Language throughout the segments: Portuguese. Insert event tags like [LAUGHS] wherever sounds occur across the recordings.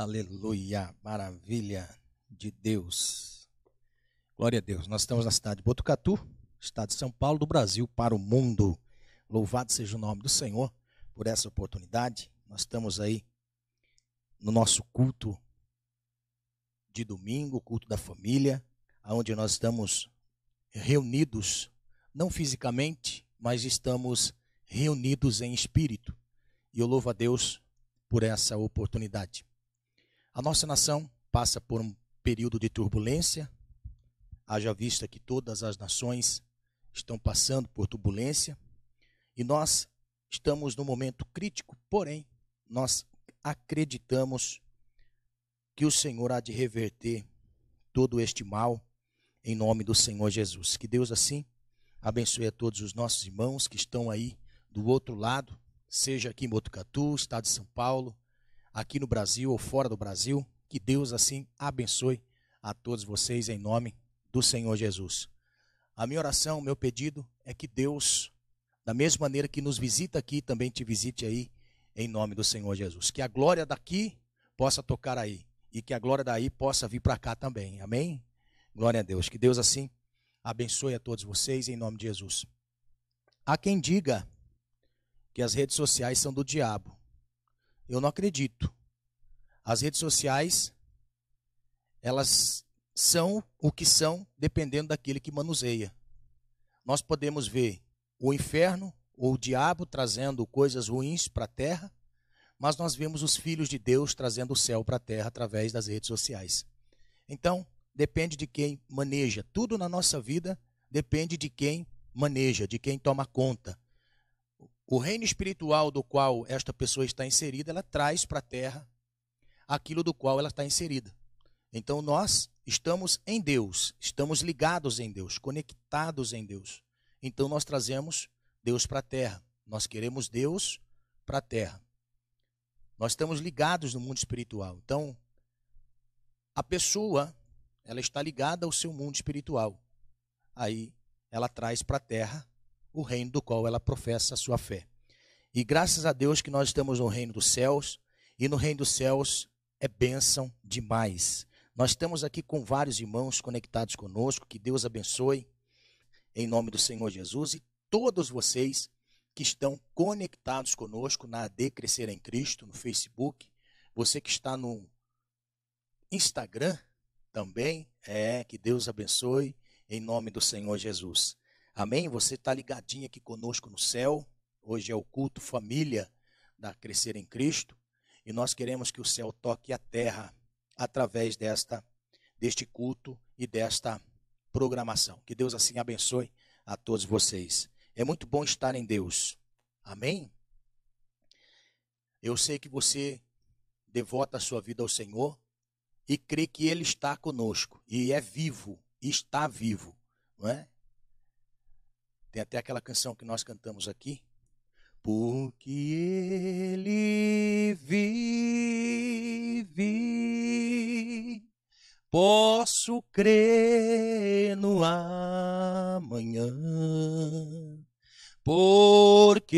Aleluia, maravilha de Deus. Glória a Deus. Nós estamos na cidade de Botucatu, estado de São Paulo, do Brasil para o mundo. Louvado seja o nome do Senhor por essa oportunidade. Nós estamos aí no nosso culto de domingo, culto da família, onde nós estamos reunidos, não fisicamente, mas estamos reunidos em espírito. E eu louvo a Deus por essa oportunidade. A nossa nação passa por um período de turbulência, haja vista que todas as nações estão passando por turbulência, e nós estamos num momento crítico, porém, nós acreditamos que o Senhor há de reverter todo este mal em nome do Senhor Jesus. Que Deus assim abençoe a todos os nossos irmãos que estão aí do outro lado, seja aqui em Botucatu, estado de São Paulo, aqui no Brasil ou fora do Brasil. Que Deus assim abençoe a todos vocês em nome do Senhor Jesus. A minha oração, meu pedido é que Deus, da mesma maneira que nos visita aqui, também te visite aí em nome do Senhor Jesus. Que a glória daqui possa tocar aí e que a glória daí possa vir para cá também. Amém? Glória a Deus. Que Deus assim abençoe a todos vocês em nome de Jesus. Há quem diga que as redes sociais são do diabo. Eu não acredito. As redes sociais, elas são o que são dependendo daquele que manuseia. Nós podemos ver o inferno ou o diabo trazendo coisas ruins para a terra, mas nós vemos os filhos de Deus trazendo o céu para a terra através das redes sociais. Então, depende de quem maneja. Tudo na nossa vida depende de quem maneja, de quem toma conta. O reino espiritual do qual esta pessoa está inserida, ela traz para a terra aquilo do qual ela está inserida. Então nós estamos em Deus, estamos ligados em Deus, conectados em Deus. Então nós trazemos Deus para a terra. Nós queremos Deus para a terra. Nós estamos ligados no mundo espiritual. Então, a pessoa, ela está ligada ao seu mundo espiritual. Aí ela traz para a terra o reino do qual ela professa a sua fé. E graças a Deus que nós estamos no reino dos céus, e no reino dos céus é bênção demais. Nós estamos aqui com vários irmãos conectados conosco, que Deus abençoe, em nome do Senhor Jesus, e todos vocês que estão conectados conosco na AD Crescer em Cristo, no Facebook, você que está no Instagram também, é, que Deus abençoe, em nome do Senhor Jesus. Amém? Você está ligadinho aqui conosco no céu. Hoje é o culto família da Crescer em Cristo. E nós queremos que o céu toque a terra através desta deste culto e desta programação. Que Deus assim abençoe a todos vocês. É muito bom estar em Deus. Amém? Eu sei que você devota a sua vida ao Senhor e crê que Ele está conosco e é vivo, está vivo, não é? Tem até aquela canção que nós cantamos aqui. Porque ele vive, posso crer no amanhã. Porque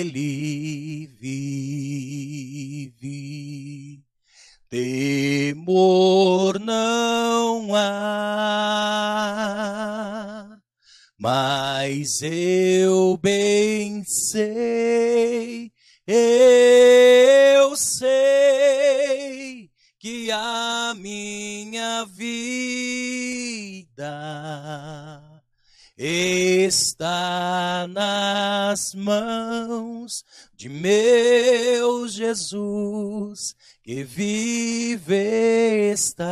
ele vive, temor não há mas eu bem sei, eu sei que a minha vida está nas mãos de meu Jesus que vive está.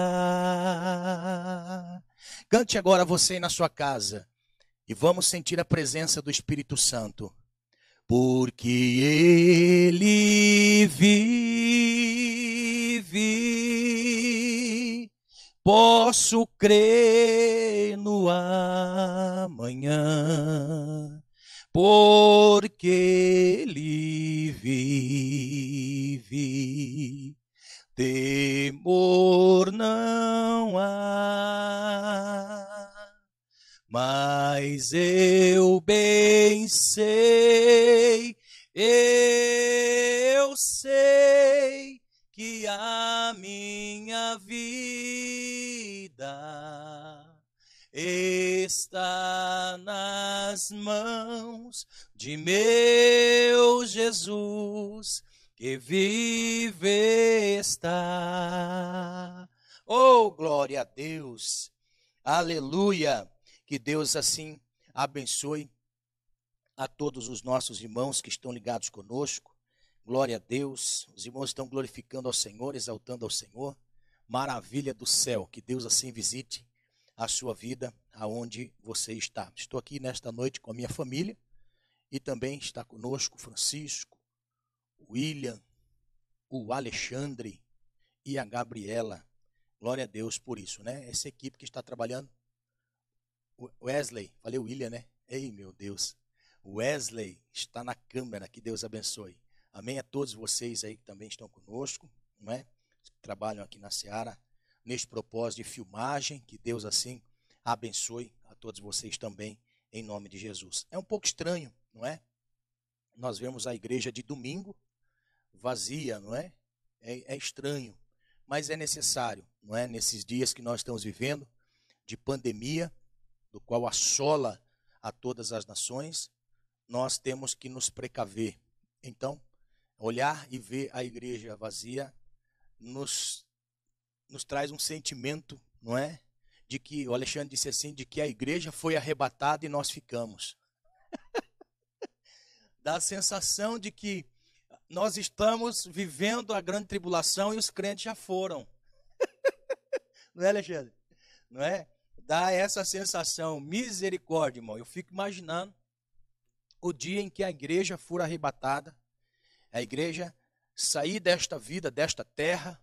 Cante agora você na sua casa. E vamos sentir a presença do Espírito Santo. Porque ele vive, posso crer no amanhã, porque ele vive, temor não há mas eu bem sei, eu sei que a minha vida está nas mãos de meu Jesus, que vive está. Oh, glória a Deus! Aleluia! Que Deus assim abençoe a todos os nossos irmãos que estão ligados conosco. Glória a Deus. Os irmãos estão glorificando ao Senhor, exaltando ao Senhor. Maravilha do céu. Que Deus assim visite a sua vida aonde você está. Estou aqui nesta noite com a minha família e também está conosco Francisco, William, o Alexandre e a Gabriela. Glória a Deus por isso, né? Essa equipe que está trabalhando. Wesley, falei William, né? Ei, meu Deus. Wesley está na câmera, que Deus abençoe. Amém a todos vocês aí que também estão conosco, não é? Que trabalham aqui na Seara neste propósito de filmagem, que Deus assim abençoe a todos vocês também, em nome de Jesus. É um pouco estranho, não é? Nós vemos a igreja de domingo vazia, não é? É, é estranho, mas é necessário, não é? Nesses dias que nós estamos vivendo, de pandemia, do qual assola a todas as nações, nós temos que nos precaver. Então, olhar e ver a igreja vazia nos nos traz um sentimento, não é? De que, o Alexandre disse assim, de que a igreja foi arrebatada e nós ficamos. [LAUGHS] Dá a sensação de que nós estamos vivendo a grande tribulação e os crentes já foram. [LAUGHS] não é, Alexandre? Não é? Dá essa sensação, misericórdia, irmão. Eu fico imaginando o dia em que a igreja for arrebatada, a igreja sair desta vida, desta terra,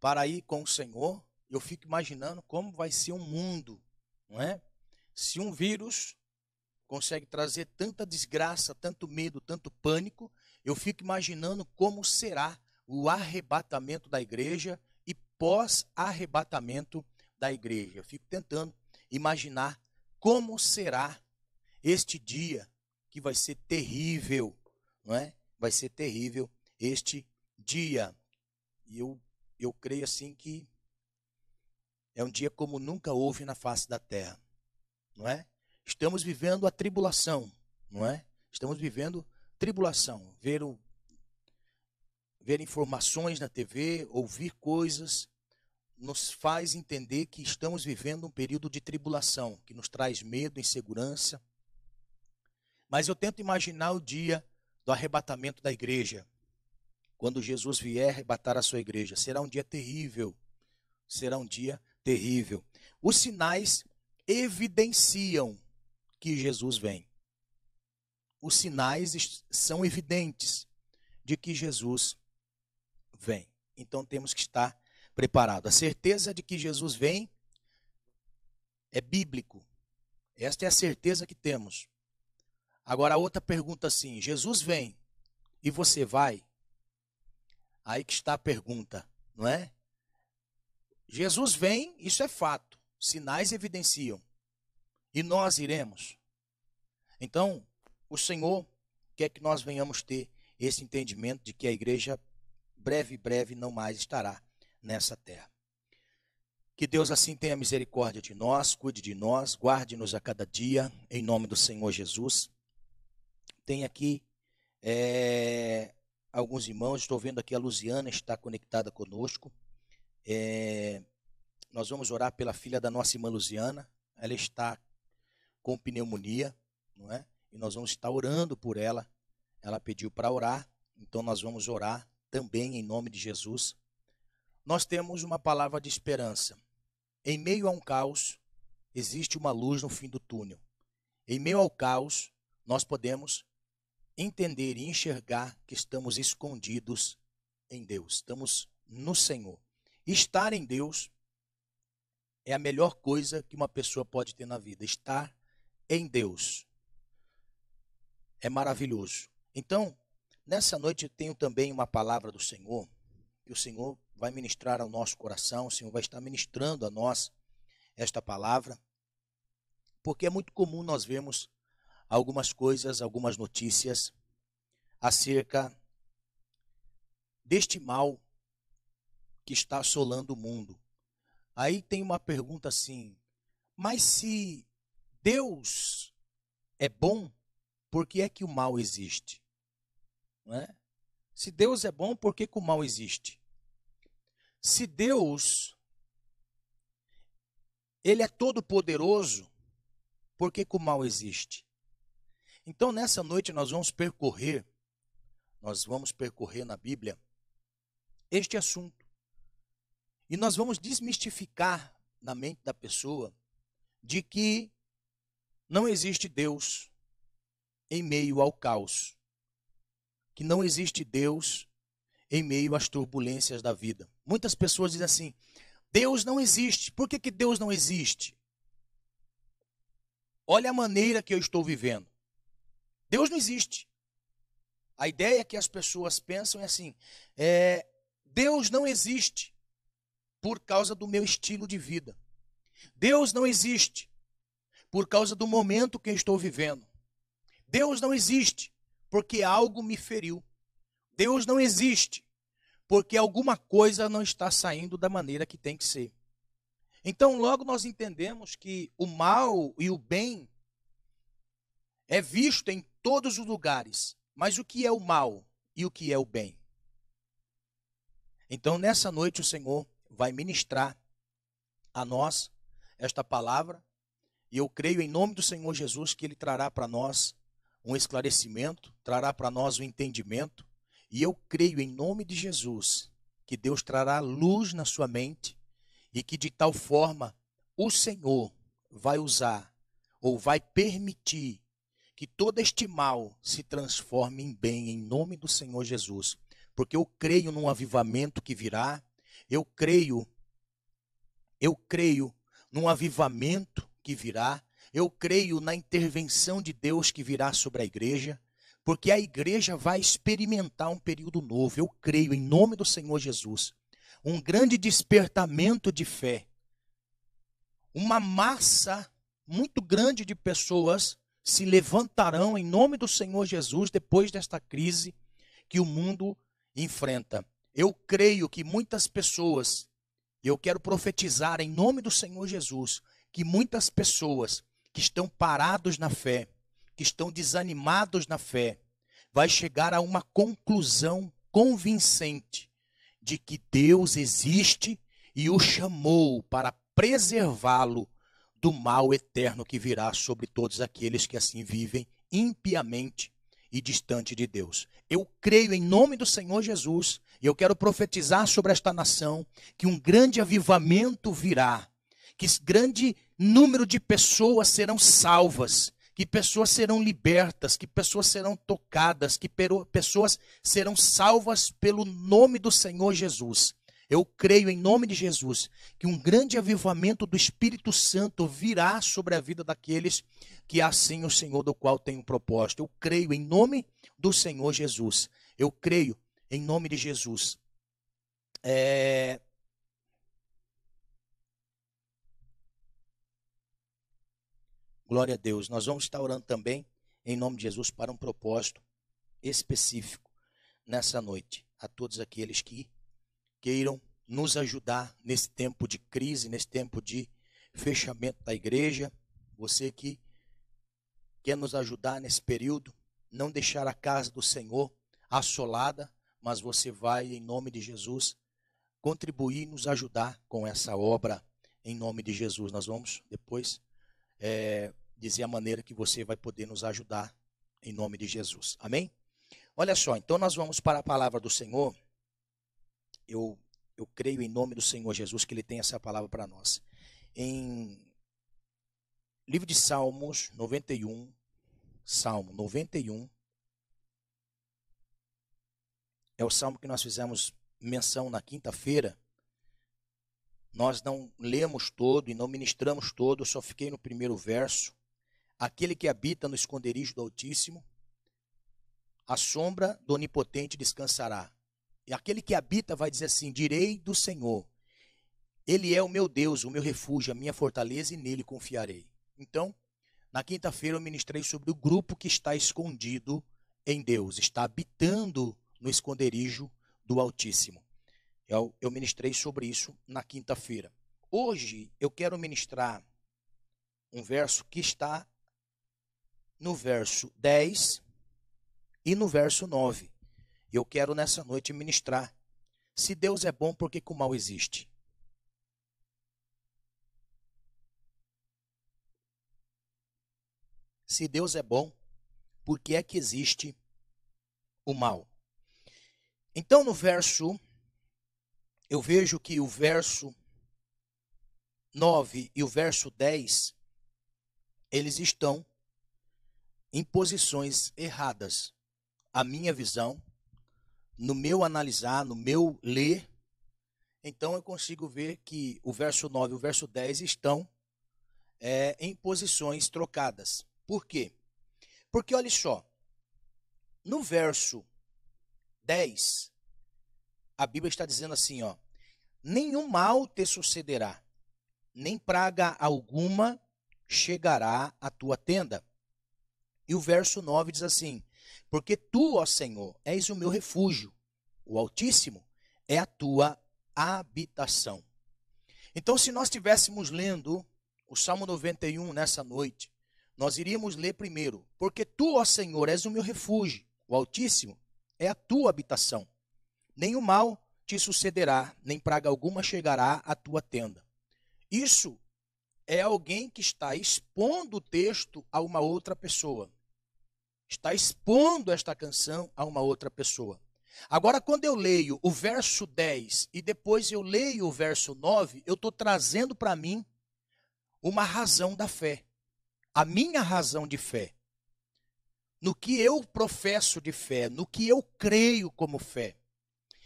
para ir com o Senhor, eu fico imaginando como vai ser um mundo, não é? Se um vírus consegue trazer tanta desgraça, tanto medo, tanto pânico, eu fico imaginando como será o arrebatamento da igreja e pós-arrebatamento da igreja. Eu fico tentando imaginar como será este dia que vai ser terrível, não é? Vai ser terrível este dia. E eu eu creio assim que é um dia como nunca houve na face da terra, não é? Estamos vivendo a tribulação, não é? Estamos vivendo tribulação, ver o, ver informações na TV, ouvir coisas nos faz entender que estamos vivendo um período de tribulação, que nos traz medo, insegurança. Mas eu tento imaginar o dia do arrebatamento da igreja, quando Jesus vier arrebatar a sua igreja. Será um dia terrível. Será um dia terrível. Os sinais evidenciam que Jesus vem. Os sinais são evidentes de que Jesus vem. Então temos que estar preparados. A certeza de que Jesus vem é bíblico. Esta é a certeza que temos. Agora a outra pergunta assim: Jesus vem e você vai? Aí que está a pergunta, não é? Jesus vem, isso é fato. Sinais evidenciam. E nós iremos. Então, o Senhor quer que nós venhamos ter esse entendimento de que a igreja breve, breve não mais estará nessa terra. Que Deus assim tenha misericórdia de nós, cuide de nós, guarde-nos a cada dia, em nome do Senhor Jesus. Tem aqui é, alguns irmãos. Estou vendo aqui a Luziana está conectada conosco. É, nós vamos orar pela filha da nossa irmã Luziana. Ela está com pneumonia, não é? E nós vamos estar orando por ela. Ela pediu para orar, então nós vamos orar também em nome de Jesus. Nós temos uma palavra de esperança. Em meio a um caos, existe uma luz no fim do túnel. Em meio ao caos, nós podemos entender e enxergar que estamos escondidos em Deus, estamos no Senhor. Estar em Deus é a melhor coisa que uma pessoa pode ter na vida. Estar em Deus é maravilhoso. Então, nessa noite eu tenho também uma palavra do Senhor, que o Senhor vai ministrar ao nosso coração, o Senhor vai estar ministrando a nós esta palavra, porque é muito comum nós vermos algumas coisas, algumas notícias acerca deste mal que está assolando o mundo. Aí tem uma pergunta assim: mas se Deus é bom, por que é que o mal existe? É? Se Deus é bom, por que, que o mal existe? Se Deus ele é todo poderoso, por que, que o mal existe? Então nessa noite nós vamos percorrer nós vamos percorrer na Bíblia este assunto. E nós vamos desmistificar na mente da pessoa de que não existe Deus em meio ao caos. Que não existe Deus em meio às turbulências da vida. Muitas pessoas dizem assim: Deus não existe. Por que, que Deus não existe? Olha a maneira que eu estou vivendo. Deus não existe. A ideia que as pessoas pensam é assim: é, Deus não existe por causa do meu estilo de vida. Deus não existe por causa do momento que eu estou vivendo. Deus não existe porque algo me feriu. Deus não existe porque alguma coisa não está saindo da maneira que tem que ser. Então, logo nós entendemos que o mal e o bem é visto em todos os lugares. Mas o que é o mal e o que é o bem? Então, nessa noite, o Senhor vai ministrar a nós esta palavra, e eu creio em nome do Senhor Jesus que Ele trará para nós um esclarecimento, trará para nós um entendimento, e eu creio em nome de Jesus que Deus trará luz na sua mente e que de tal forma o Senhor vai usar ou vai permitir que todo este mal se transforme em bem em nome do Senhor Jesus. Porque eu creio num avivamento que virá, eu creio, eu creio num avivamento que virá, eu creio na intervenção de Deus que virá sobre a igreja, porque a igreja vai experimentar um período novo, eu creio em nome do Senhor Jesus, um grande despertamento de fé, uma massa muito grande de pessoas se levantarão em nome do Senhor Jesus depois desta crise que o mundo enfrenta. Eu creio que muitas pessoas, eu quero profetizar em nome do Senhor Jesus, que muitas pessoas que estão parados na fé, que estão desanimados na fé, vai chegar a uma conclusão convincente de que Deus existe e o chamou para preservá-lo do mal eterno que virá sobre todos aqueles que assim vivem impiamente e distante de Deus. Eu creio em nome do Senhor Jesus, e eu quero profetizar sobre esta nação que um grande avivamento virá, que grande número de pessoas serão salvas, que pessoas serão libertas, que pessoas serão tocadas, que pessoas serão salvas pelo nome do Senhor Jesus. Eu creio em nome de Jesus que um grande avivamento do Espírito Santo virá sobre a vida daqueles que assim o Senhor do qual tem um propósito. Eu creio em nome do Senhor Jesus. Eu creio em nome de Jesus. É... Glória a Deus. Nós vamos estar orando também em nome de Jesus para um propósito específico nessa noite. A todos aqueles que queiram nos ajudar nesse tempo de crise, nesse tempo de fechamento da igreja. Você que quer nos ajudar nesse período, não deixar a casa do Senhor assolada, mas você vai, em nome de Jesus, contribuir e nos ajudar com essa obra, em nome de Jesus. Nós vamos depois é, dizer a maneira que você vai poder nos ajudar, em nome de Jesus. Amém? Olha só, então nós vamos para a palavra do Senhor. Eu, eu creio em nome do Senhor Jesus que Ele tem essa palavra para nós. Em Livro de Salmos 91, Salmo 91. É o salmo que nós fizemos menção na quinta-feira. Nós não lemos todo e não ministramos todo, só fiquei no primeiro verso. Aquele que habita no esconderijo do Altíssimo, a sombra do Onipotente descansará. E aquele que habita vai dizer assim: Direi do Senhor, Ele é o meu Deus, o meu refúgio, a minha fortaleza, e nele confiarei. Então, na quinta-feira eu ministrei sobre o grupo que está escondido em Deus, está habitando no esconderijo do Altíssimo. Eu, eu ministrei sobre isso na quinta-feira. Hoje eu quero ministrar um verso que está no verso 10 e no verso 9. Eu quero nessa noite ministrar. Se Deus é bom, por que, que o mal existe? Se Deus é bom, por que é que existe o mal? Então, no verso eu vejo que o verso 9 e o verso 10, eles estão em posições erradas. A minha visão, no meu analisar, no meu ler, então eu consigo ver que o verso 9 e o verso 10 estão é, em posições trocadas. Por quê? Porque olha só, no verso 10, a Bíblia está dizendo assim, ó: Nenhum mal te sucederá, nem praga alguma chegará à tua tenda. E o verso 9 diz assim: Porque tu, ó Senhor, és o meu refúgio, o Altíssimo é a tua habitação. Então, se nós estivéssemos lendo o Salmo 91 nessa noite, nós iríamos ler primeiro: Porque tu, ó Senhor, és o meu refúgio, o Altíssimo é a tua habitação. O mal te sucederá, nem praga alguma chegará à tua tenda. Isso é alguém que está expondo o texto a uma outra pessoa. Está expondo esta canção a uma outra pessoa. Agora, quando eu leio o verso 10 e depois eu leio o verso 9, eu estou trazendo para mim uma razão da fé. A minha razão de fé. No que eu professo de fé, no que eu creio como fé.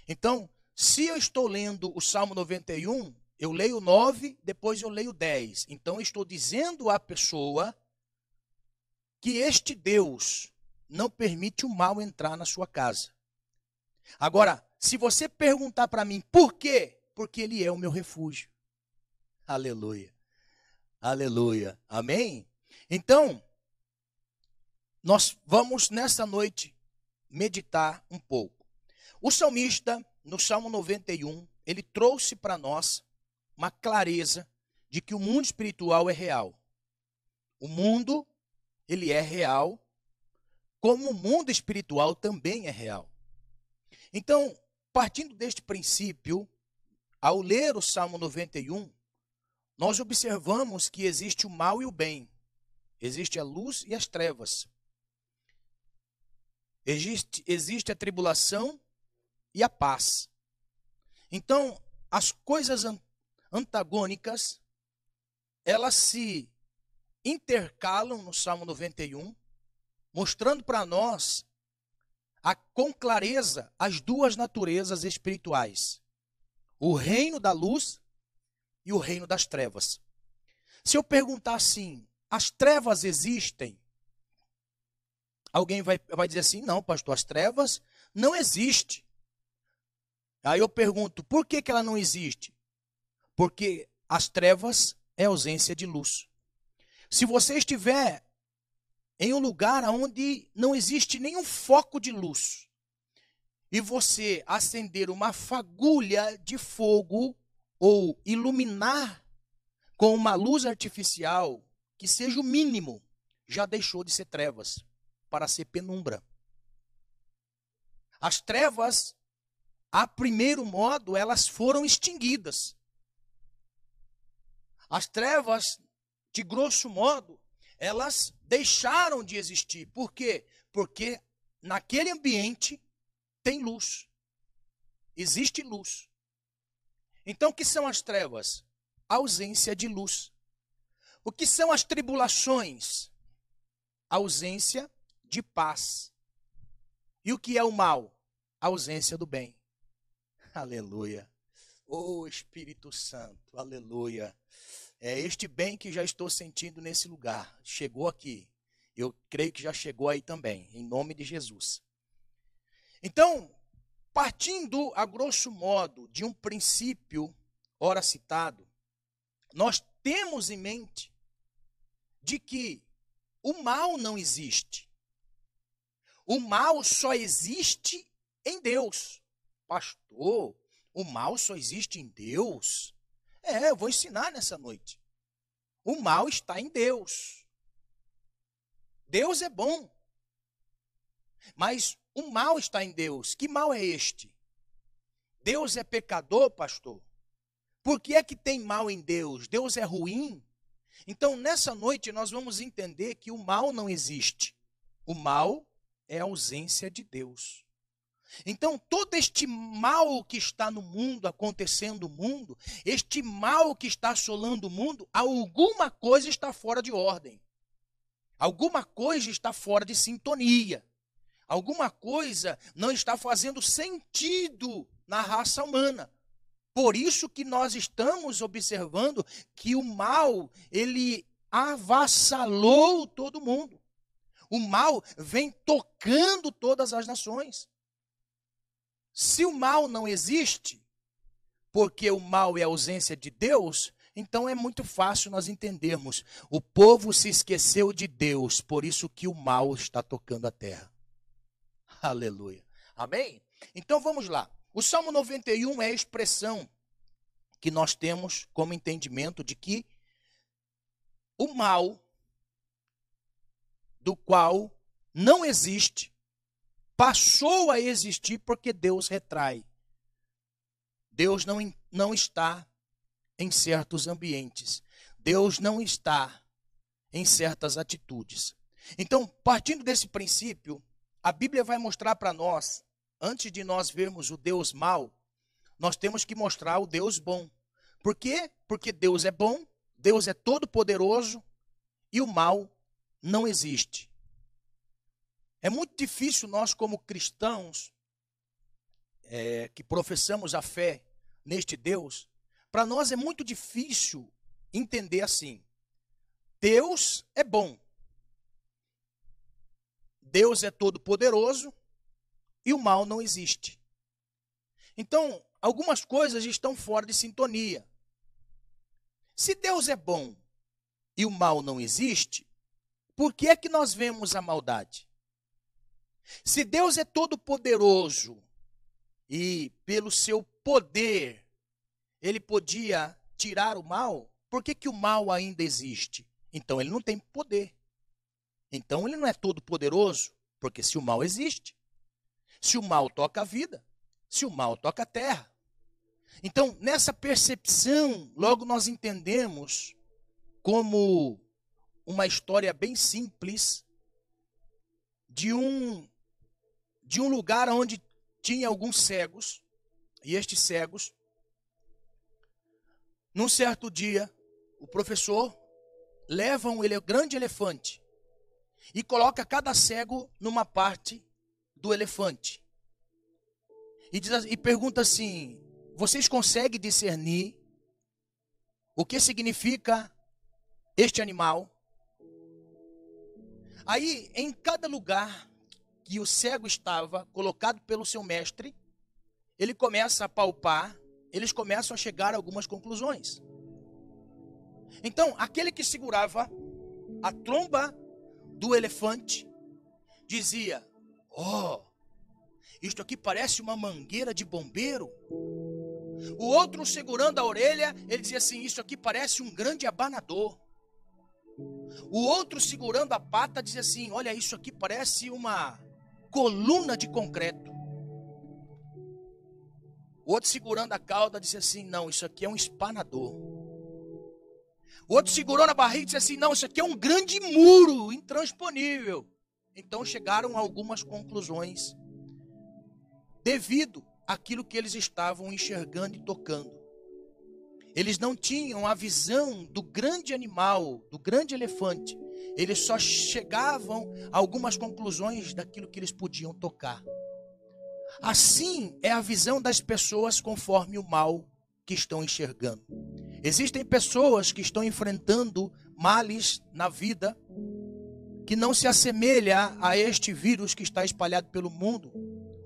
Então, se eu estou lendo o Salmo 91, eu leio 9, depois eu leio 10. Então eu estou dizendo à pessoa que este Deus não permite o mal entrar na sua casa. Agora, se você perguntar para mim por quê? Porque ele é o meu refúgio. Aleluia. Aleluia. Amém? Então, nós vamos nessa noite meditar um pouco. O salmista no Salmo 91, ele trouxe para nós uma clareza de que o mundo espiritual é real. O mundo, ele é real, como o mundo espiritual também é real. Então, partindo deste princípio, ao ler o Salmo 91, nós observamos que existe o mal e o bem, existe a luz e as trevas, existe, existe a tribulação e a paz. Então, as coisas antagônicas, elas se intercalam no Salmo 91, mostrando para nós a, com clareza as duas naturezas espirituais: o reino da luz e o reino das trevas. Se eu perguntar assim, as trevas existem? Alguém vai, vai dizer assim: não, pastor, as trevas não existem. Aí eu pergunto, por que, que ela não existe? Porque as trevas é ausência de luz. Se você estiver em um lugar onde não existe nenhum foco de luz, e você acender uma fagulha de fogo ou iluminar com uma luz artificial que seja o mínimo, já deixou de ser trevas para ser penumbra. As trevas a primeiro modo, elas foram extinguidas. As trevas, de grosso modo, elas deixaram de existir. Por quê? Porque naquele ambiente tem luz. Existe luz. Então, o que são as trevas? ausência de luz. O que são as tribulações? ausência de paz. E o que é o mal? ausência do bem. Aleluia. Oh Espírito Santo, aleluia. É este bem que já estou sentindo nesse lugar. Chegou aqui. Eu creio que já chegou aí também, em nome de Jesus. Então, partindo a grosso modo de um princípio ora citado, nós temos em mente de que o mal não existe. O mal só existe em Deus pastor, O mal só existe em Deus? É, eu vou ensinar nessa noite. O mal está em Deus. Deus é bom. Mas o mal está em Deus. Que mal é este? Deus é pecador, pastor? Por que é que tem mal em Deus? Deus é ruim? Então, nessa noite, nós vamos entender que o mal não existe. O mal é a ausência de Deus. Então, todo este mal que está no mundo, acontecendo no mundo, este mal que está assolando o mundo, alguma coisa está fora de ordem. Alguma coisa está fora de sintonia. Alguma coisa não está fazendo sentido na raça humana. Por isso que nós estamos observando que o mal, ele avassalou todo mundo. O mal vem tocando todas as nações. Se o mal não existe, porque o mal é a ausência de Deus, então é muito fácil nós entendermos. O povo se esqueceu de Deus, por isso que o mal está tocando a terra. Aleluia. Amém? Então vamos lá. O Salmo 91 é a expressão que nós temos como entendimento de que o mal, do qual não existe, passou a existir porque Deus retrai. Deus não, não está em certos ambientes. Deus não está em certas atitudes. Então, partindo desse princípio, a Bíblia vai mostrar para nós antes de nós vermos o Deus mau, nós temos que mostrar o Deus bom. Por quê? Porque Deus é bom, Deus é todo poderoso e o mal não existe. É muito difícil nós, como cristãos, é, que professamos a fé neste Deus, para nós é muito difícil entender assim: Deus é bom, Deus é todo poderoso e o mal não existe. Então, algumas coisas estão fora de sintonia. Se Deus é bom e o mal não existe, por que é que nós vemos a maldade? Se Deus é todo poderoso e pelo seu poder ele podia tirar o mal, por que, que o mal ainda existe? Então ele não tem poder. Então ele não é todo poderoso, porque se o mal existe, se o mal toca a vida, se o mal toca a terra. Então, nessa percepção, logo nós entendemos como uma história bem simples de um de um lugar onde tinha alguns cegos, e estes cegos num certo dia, o professor leva um grande elefante e coloca cada cego numa parte do elefante. E, diz, e pergunta assim: vocês conseguem discernir o que significa este animal? Aí, em cada lugar que o cego estava, colocado pelo seu mestre, ele começa a palpar, eles começam a chegar a algumas conclusões. Então, aquele que segurava a tromba do elefante dizia: Oh, isto aqui parece uma mangueira de bombeiro. O outro, segurando a orelha, ele dizia assim: Isso aqui parece um grande abanador. O outro, segurando a pata, dizia assim: Olha, isso aqui parece uma coluna de concreto. O outro, segurando a cauda, dizia assim: Não, isso aqui é um espanador. O outro segurou na barriga e disse assim: Não, isso aqui é um grande muro intransponível. Então chegaram a algumas conclusões devido àquilo que eles estavam enxergando e tocando. Eles não tinham a visão do grande animal, do grande elefante. Eles só chegavam a algumas conclusões daquilo que eles podiam tocar. Assim é a visão das pessoas conforme o mal que estão enxergando. Existem pessoas que estão enfrentando males na vida que não se assemelha a este vírus que está espalhado pelo mundo.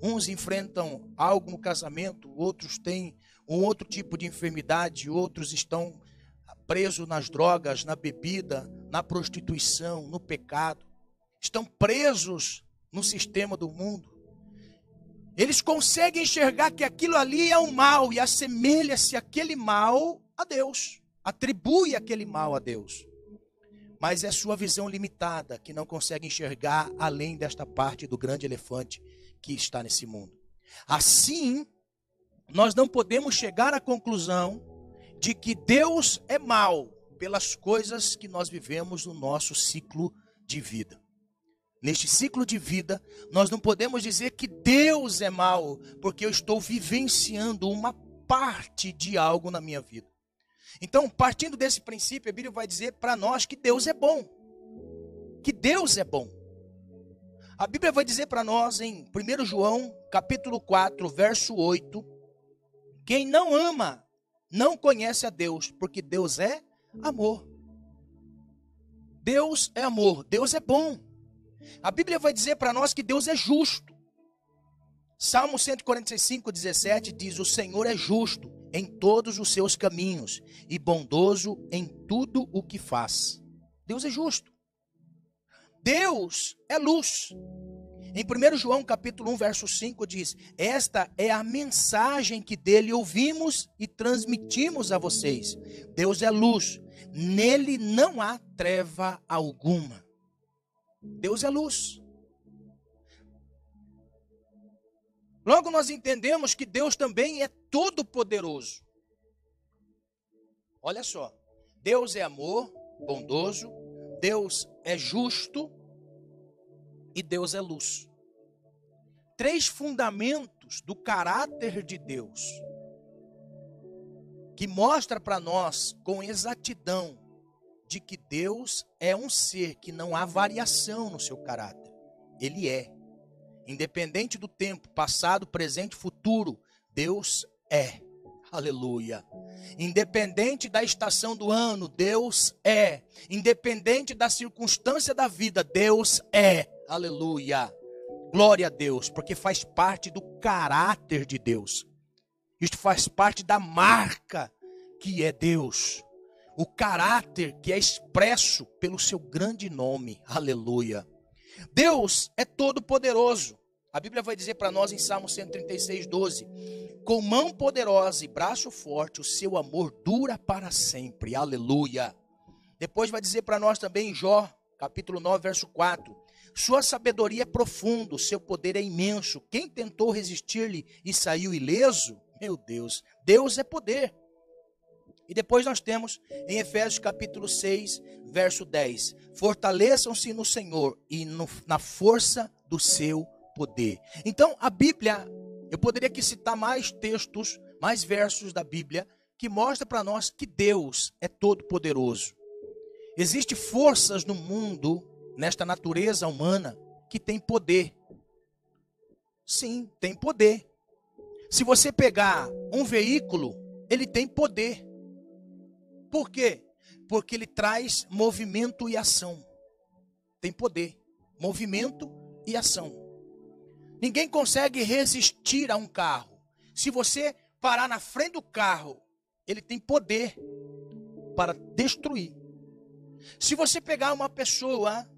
Uns enfrentam algo no casamento, outros têm um outro tipo de enfermidade, outros estão presos nas drogas, na bebida, na prostituição, no pecado. Estão presos no sistema do mundo. eles conseguem enxergar que aquilo ali é um mal e assemelha-se aquele mal a Deus, atribui aquele mal a Deus. Mas é sua visão limitada que não consegue enxergar além desta parte do grande elefante que está nesse mundo. Assim, nós não podemos chegar à conclusão de que Deus é mal pelas coisas que nós vivemos no nosso ciclo de vida. Neste ciclo de vida, nós não podemos dizer que Deus é mal, porque eu estou vivenciando uma parte de algo na minha vida. Então, partindo desse princípio, a Bíblia vai dizer para nós que Deus é bom. Que Deus é bom. A Bíblia vai dizer para nós em 1 João, capítulo 4, verso 8, quem não ama não conhece a Deus, porque Deus é amor. Deus é amor, Deus é bom. A Bíblia vai dizer para nós que Deus é justo. Salmo 145, 17 diz: O Senhor é justo em todos os seus caminhos e bondoso em tudo o que faz. Deus é justo. Deus é luz. Em 1 João capítulo 1, verso 5 diz: Esta é a mensagem que dele ouvimos e transmitimos a vocês. Deus é luz, nele não há treva alguma. Deus é luz. Logo nós entendemos que Deus também é todo poderoso. Olha só, Deus é amor, bondoso, Deus é justo, e Deus é luz. Três fundamentos do caráter de Deus que mostra para nós com exatidão de que Deus é um ser que não há variação no seu caráter. Ele é. Independente do tempo, passado, presente, futuro, Deus é. Aleluia. Independente da estação do ano, Deus é. Independente da circunstância da vida, Deus é. Aleluia. Glória a Deus, porque faz parte do caráter de Deus. Isto faz parte da marca que é Deus. O caráter que é expresso pelo seu grande nome. Aleluia. Deus é todo poderoso. A Bíblia vai dizer para nós em Salmo 136, 12: Com mão poderosa e braço forte, o seu amor dura para sempre. Aleluia. Depois vai dizer para nós também em Jó, capítulo 9, verso 4: sua sabedoria é profunda, seu poder é imenso. Quem tentou resistir-lhe e saiu ileso? Meu Deus, Deus é poder. E depois nós temos em Efésios capítulo 6, verso 10: Fortaleçam-se no Senhor e no, na força do seu poder. Então, a Bíblia, eu poderia aqui citar mais textos, mais versos da Bíblia, que mostra para nós que Deus é todo poderoso. Existem forças no mundo nesta natureza humana que tem poder. Sim, tem poder. Se você pegar um veículo, ele tem poder. Por quê? Porque ele traz movimento e ação. Tem poder. Movimento e ação. Ninguém consegue resistir a um carro. Se você parar na frente do carro, ele tem poder para destruir. Se você pegar uma pessoa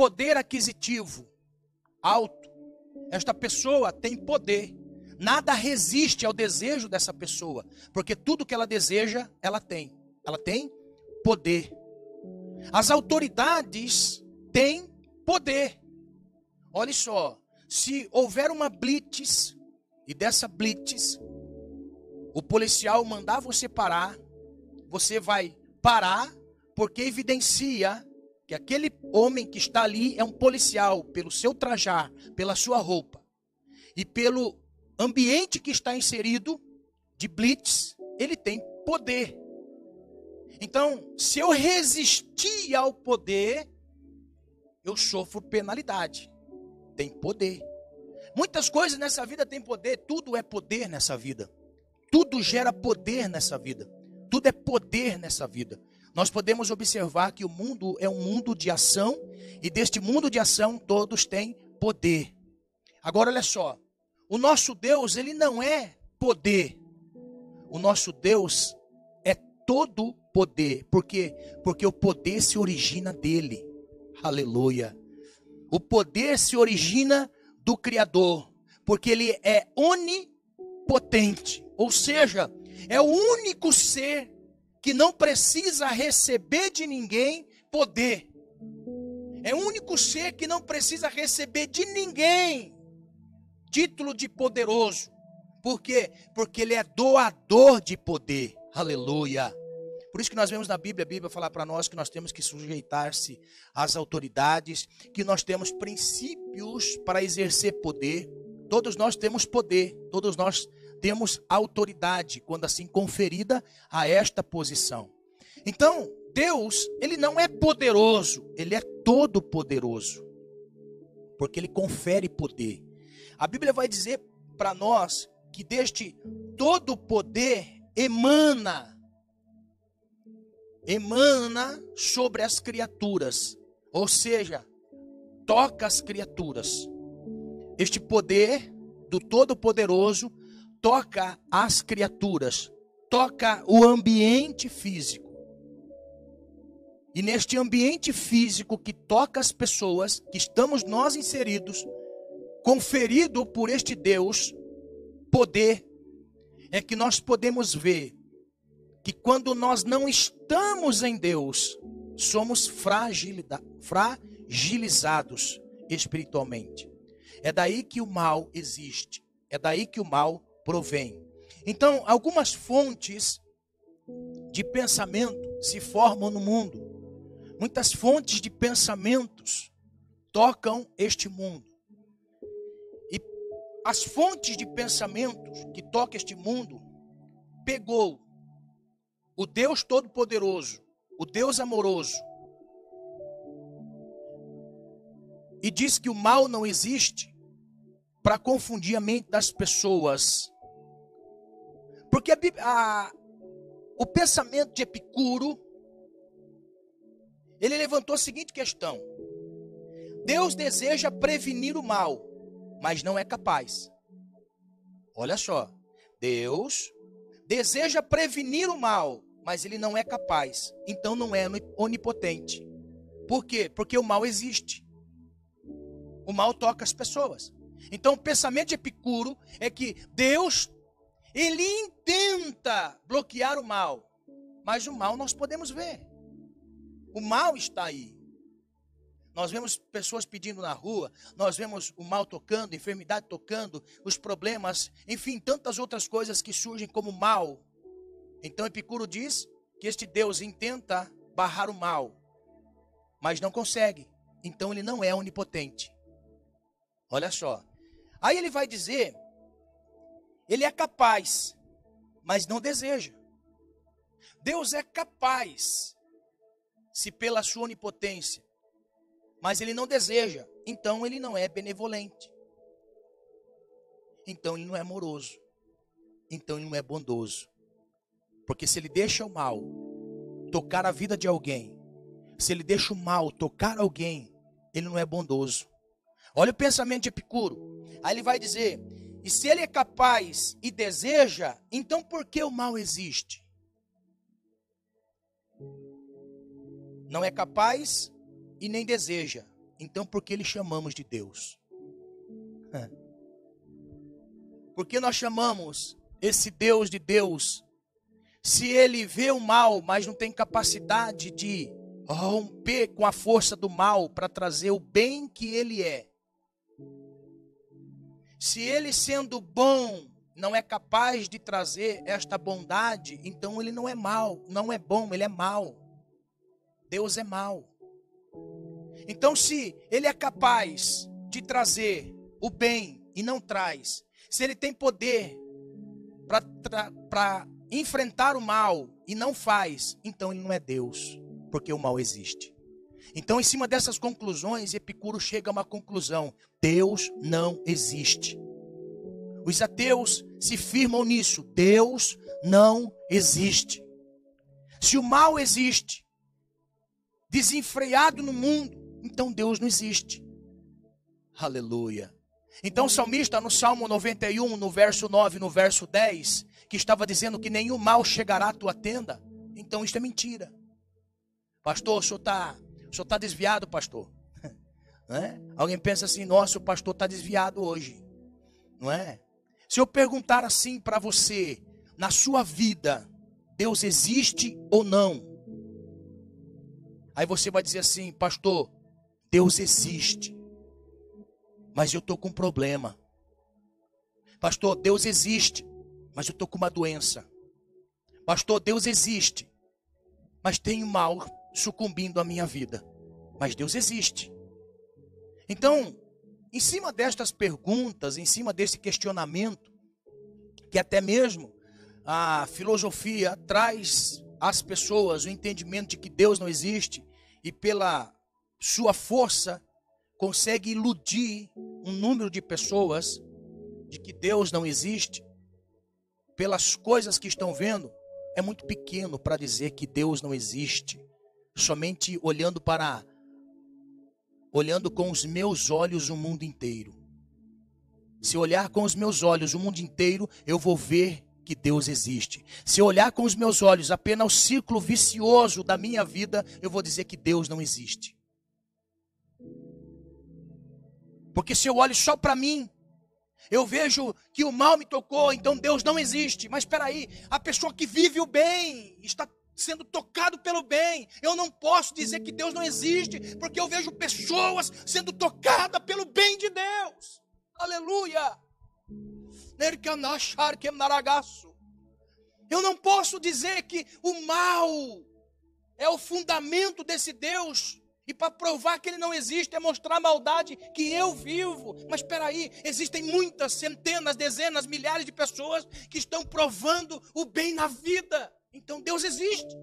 poder aquisitivo alto. Esta pessoa tem poder. Nada resiste ao desejo dessa pessoa, porque tudo que ela deseja, ela tem. Ela tem poder. As autoridades têm poder. Olha só, se houver uma blitz e dessa blitz o policial mandar você parar, você vai parar porque evidencia que aquele homem que está ali é um policial, pelo seu trajar, pela sua roupa e pelo ambiente que está inserido de blitz, ele tem poder. Então, se eu resistir ao poder, eu sofro penalidade. Tem poder. Muitas coisas nessa vida têm poder, tudo é poder nessa vida. Tudo gera poder nessa vida. Tudo é poder nessa vida nós podemos observar que o mundo é um mundo de ação e deste mundo de ação todos têm poder. Agora olha só, o nosso Deus, ele não é poder. O nosso Deus é todo poder. Por quê? Porque o poder se origina dele. Aleluia. O poder se origina do Criador. Porque ele é onipotente, ou seja, é o único ser que não precisa receber de ninguém poder. É o único ser que não precisa receber de ninguém título de poderoso. Por quê? Porque ele é doador de poder. Aleluia. Por isso que nós vemos na Bíblia, a Bíblia falar para nós que nós temos que sujeitar-se às autoridades, que nós temos princípios para exercer poder. Todos nós temos poder, todos nós temos autoridade, quando assim conferida a esta posição. Então, Deus, ele não é poderoso, ele é todo poderoso. Porque ele confere poder. A Bíblia vai dizer para nós que deste todo poder emana emana sobre as criaturas, ou seja, toca as criaturas. Este poder do Todo-Poderoso toca as criaturas, toca o ambiente físico. E neste ambiente físico que toca as pessoas, que estamos nós inseridos, conferido por este Deus poder, é que nós podemos ver que quando nós não estamos em Deus, somos fragilizados espiritualmente. É daí que o mal existe, é daí que o mal provém. Então, algumas fontes de pensamento se formam no mundo. Muitas fontes de pensamentos tocam este mundo. E as fontes de pensamentos que tocam este mundo pegou o Deus Todo-Poderoso, o Deus amoroso, e diz que o mal não existe para confundir a mente das pessoas. Porque a, a, o pensamento de Epicuro, ele levantou a seguinte questão: Deus deseja prevenir o mal, mas não é capaz. Olha só, Deus deseja prevenir o mal, mas ele não é capaz. Então não é onipotente. Por quê? Porque o mal existe. O mal toca as pessoas. Então o pensamento de Epicuro é que Deus ele intenta bloquear o mal, mas o mal nós podemos ver. O mal está aí. Nós vemos pessoas pedindo na rua, nós vemos o mal tocando, enfermidade tocando, os problemas, enfim, tantas outras coisas que surgem como mal. Então Epicuro diz que este Deus intenta barrar o mal, mas não consegue. Então ele não é onipotente. Olha só. Aí ele vai dizer, ele é capaz, mas não deseja. Deus é capaz, se pela sua onipotência, mas ele não deseja, então ele não é benevolente. Então ele não é amoroso. Então ele não é bondoso. Porque se ele deixa o mal tocar a vida de alguém, se ele deixa o mal tocar alguém, ele não é bondoso. Olha o pensamento de Epicuro. Aí ele vai dizer: e se ele é capaz e deseja, então por que o mal existe? Não é capaz e nem deseja, então por que lhe chamamos de Deus? [LAUGHS] Por que nós chamamos esse Deus de Deus se ele vê o mal, mas não tem capacidade de romper com a força do mal para trazer o bem que ele é. Se ele sendo bom não é capaz de trazer esta bondade, então ele não é mal, não é bom, ele é mal. Deus é mal. Então se ele é capaz de trazer o bem e não traz, se ele tem poder para enfrentar o mal e não faz, então ele não é Deus, porque o mal existe. Então, em cima dessas conclusões, Epicuro chega a uma conclusão: Deus não existe. Os ateus se firmam nisso: Deus não existe. Se o mal existe, desenfreado no mundo, então Deus não existe. Aleluia. Então o salmista no Salmo 91, no verso 9, no verso 10, que estava dizendo que nenhum mal chegará à tua tenda. Então isso é mentira. Pastor, o senhor está tá desviado, pastor. [LAUGHS] Né? Alguém pensa assim, nossa, o pastor está desviado hoje. Não é? Se eu perguntar assim para você, na sua vida, Deus existe ou não? Aí você vai dizer assim, pastor, Deus existe, mas eu estou com um problema. Pastor, Deus existe, mas eu estou com uma doença. Pastor, Deus existe, mas tenho mal sucumbindo à minha vida. Mas Deus existe. Então, em cima destas perguntas, em cima desse questionamento, que até mesmo a filosofia traz às pessoas o entendimento de que Deus não existe e pela sua força consegue iludir um número de pessoas de que Deus não existe, pelas coisas que estão vendo, é muito pequeno para dizer que Deus não existe. Somente olhando para olhando com os meus olhos o mundo inteiro. Se olhar com os meus olhos o mundo inteiro, eu vou ver que Deus existe. Se olhar com os meus olhos apenas o ciclo vicioso da minha vida, eu vou dizer que Deus não existe. Porque se eu olho só para mim, eu vejo que o mal me tocou, então Deus não existe. Mas espera aí, a pessoa que vive o bem está sendo tocado pelo bem. Eu não posso dizer que Deus não existe, porque eu vejo pessoas sendo tocadas pelo bem de Deus. Aleluia! Eu não posso dizer que o mal é o fundamento desse Deus. E para provar que ele não existe é mostrar a maldade que eu vivo. Mas espera aí, existem muitas, centenas, dezenas, milhares de pessoas que estão provando o bem na vida. Então Deus existe.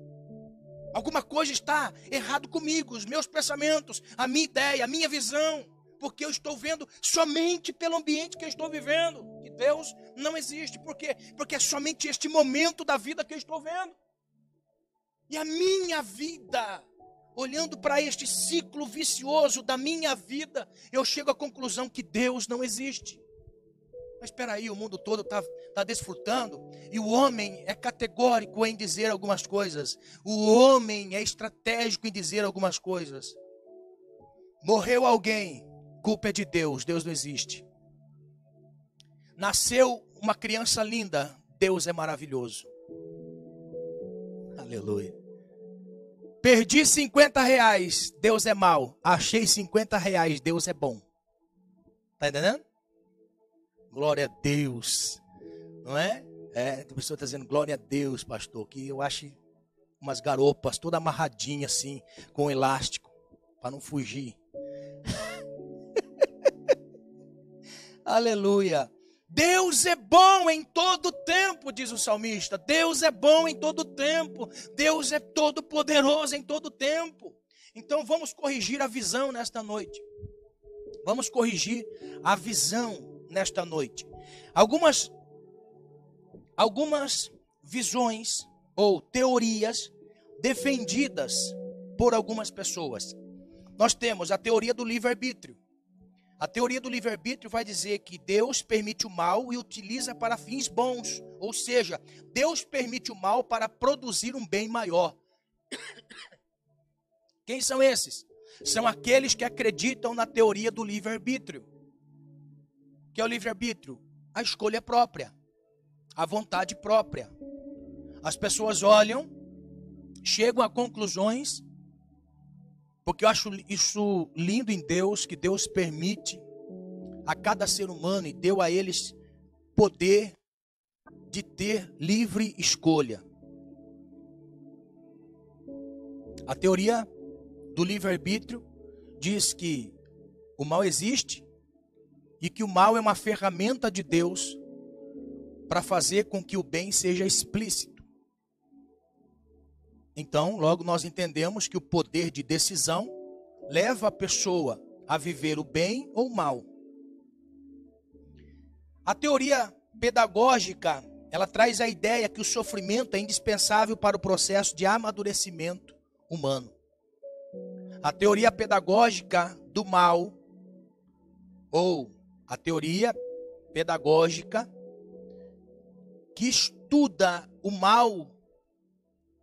Alguma coisa está errado comigo, os meus pensamentos, a minha ideia, a minha visão, porque eu estou vendo somente pelo ambiente que eu estou vivendo. Que Deus não existe. Por quê? Porque é somente este momento da vida que eu estou vendo. E a minha vida, olhando para este ciclo vicioso da minha vida, eu chego à conclusão que Deus não existe. Espera aí, o mundo todo está tá desfrutando e o homem é categórico em dizer algumas coisas. O homem é estratégico em dizer algumas coisas. Morreu alguém, culpa é de Deus, Deus não existe. Nasceu uma criança linda, Deus é maravilhoso. Aleluia. Perdi 50 reais, Deus é mau. Achei 50 reais, Deus é bom. Está entendendo? Glória a Deus. Não é? É, a pessoa está dizendo glória a Deus, pastor, que eu acho umas garopas toda amarradinha assim, com elástico, para não fugir. [LAUGHS] Aleluia. Deus é bom em todo tempo, diz o salmista. Deus é bom em todo tempo. Deus é todo poderoso em todo tempo. Então vamos corrigir a visão nesta noite. Vamos corrigir a visão nesta noite. Algumas algumas visões ou teorias defendidas por algumas pessoas. Nós temos a teoria do livre-arbítrio. A teoria do livre-arbítrio vai dizer que Deus permite o mal e utiliza para fins bons. Ou seja, Deus permite o mal para produzir um bem maior. [COUGHS] Quem são esses? São aqueles que acreditam na teoria do livre-arbítrio que é o livre-arbítrio? A escolha própria, a vontade própria. As pessoas olham, chegam a conclusões, porque eu acho isso lindo em Deus, que Deus permite a cada ser humano e deu a eles poder de ter livre escolha. A teoria do livre-arbítrio diz que o mal existe e que o mal é uma ferramenta de Deus para fazer com que o bem seja explícito. Então, logo nós entendemos que o poder de decisão leva a pessoa a viver o bem ou o mal. A teoria pedagógica, ela traz a ideia que o sofrimento é indispensável para o processo de amadurecimento humano. A teoria pedagógica do mal ou a teoria pedagógica que estuda o mal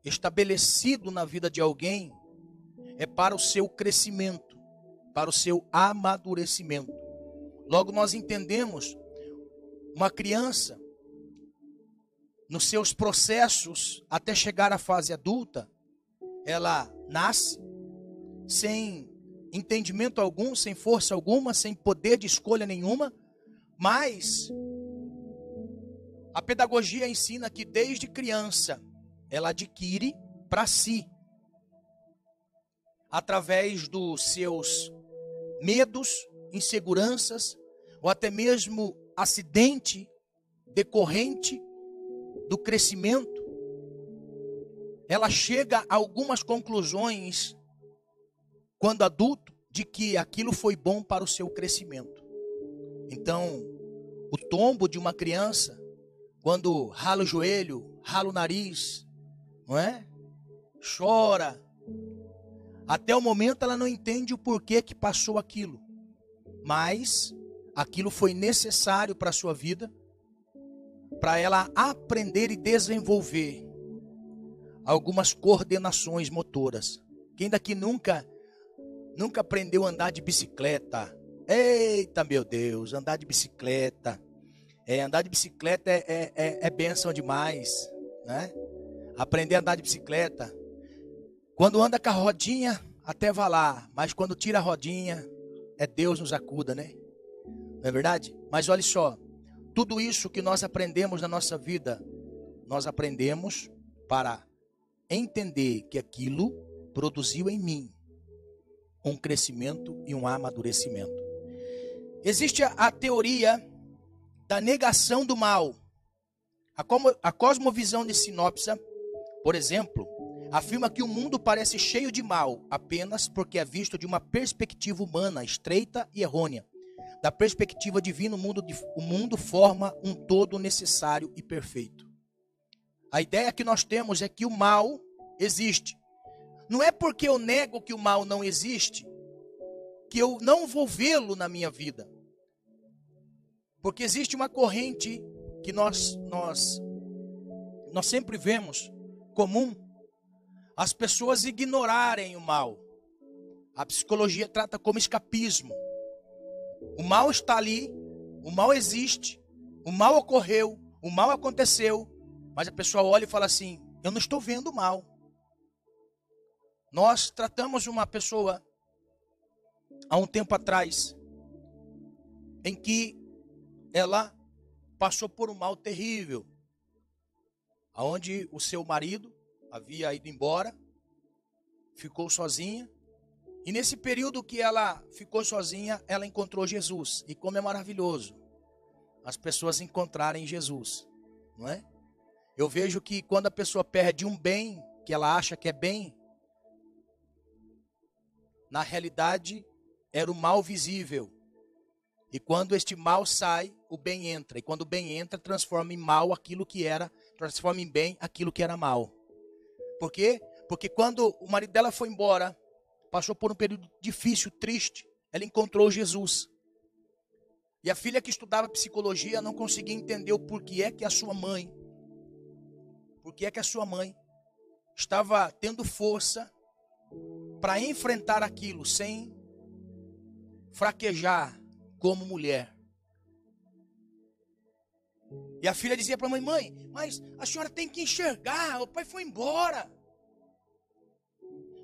estabelecido na vida de alguém é para o seu crescimento, para o seu amadurecimento. Logo nós entendemos uma criança, nos seus processos até chegar à fase adulta, ela nasce sem entendimento algum, sem força alguma, sem poder de escolha nenhuma, mas a pedagogia ensina que desde criança ela adquire para si, através dos seus medos, inseguranças, ou até mesmo acidente decorrente do crescimento, ela chega a algumas conclusões, quando adulto, de que aquilo foi bom para o seu crescimento. Então, o tombo de uma criança, quando rala o joelho, rala o nariz, não é? Chora. Até o momento ela não entende o porquê que passou aquilo. Mas aquilo foi necessário para a sua vida, para ela aprender e desenvolver algumas coordenações motoras. Quem daqui nunca nunca aprendeu a andar de bicicleta? Eita, meu Deus, andar de bicicleta. É, andar de bicicleta é, é, é, é bênção demais, né? Aprender a andar de bicicleta. Quando anda com a rodinha, até vai lá. Mas quando tira a rodinha, é Deus nos acuda, né? Não é verdade? Mas olha só, tudo isso que nós aprendemos na nossa vida, nós aprendemos para entender que aquilo produziu em mim um crescimento e um amadurecimento. Existe a, teoria da negação do mal. A, como, a cosmovisão de Sinopsa, por exemplo, afirma que o mundo parece cheio de mal apenas porque é visto de uma perspectiva humana estreita e errônea. Da perspectiva divina, o mundo, o mundo forma um todo necessário e perfeito. A ideia que nós temos é que o mal existe. Não é porque eu nego que o mal não existe que eu não vou vê-lo na minha vida. Porque existe uma corrente que nós nós nós sempre vemos comum as pessoas ignorarem o mal. A psicologia trata como escapismo. O mal está ali, o mal existe, o mal ocorreu, o mal aconteceu, mas a pessoa olha e fala assim: Eu não estou vendo o mal. Nós tratamos uma pessoa há um tempo atrás em que ela passou por um mal terrível, aonde o seu marido havia ido embora, ficou sozinha e nesse período que ela ficou sozinha, ela encontrou Jesus. E como é maravilhoso as pessoas encontrarem Jesus, não é? Eu vejo que quando a pessoa perde um bem que ela acha que é bem, na realidade era o mal visível. E quando este mal sai, o bem entra. E quando o bem entra, transforma em mal aquilo que era, transforma em bem aquilo que era mal. Por quê? Porque quando o marido dela foi embora, passou por um período difícil, triste. Ela encontrou Jesus. E a filha que estudava psicologia não conseguia entender o porquê é que a sua mãe, porquê é que a sua mãe estava tendo força para enfrentar aquilo sem fraquejar como mulher. E a filha dizia para a mãe: Mãe, mas a senhora tem que enxergar, o pai foi embora.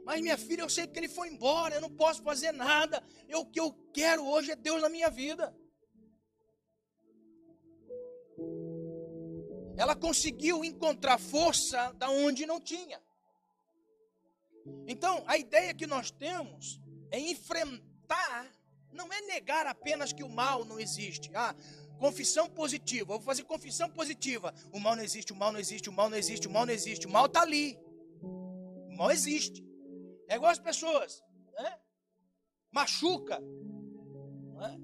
Mas minha filha, eu sei que ele foi embora, eu não posso fazer nada. Eu, o que eu quero hoje é Deus na minha vida. Ela conseguiu encontrar força da onde não tinha. Então, a ideia que nós temos é enfrentar, não é negar apenas que o mal não existe. Ah, confissão positiva, vou fazer confissão positiva. O mal não existe, o mal não existe, o mal não existe, o mal não existe, o mal está ali. O mal existe. É igual as pessoas, né? Machuca. Né?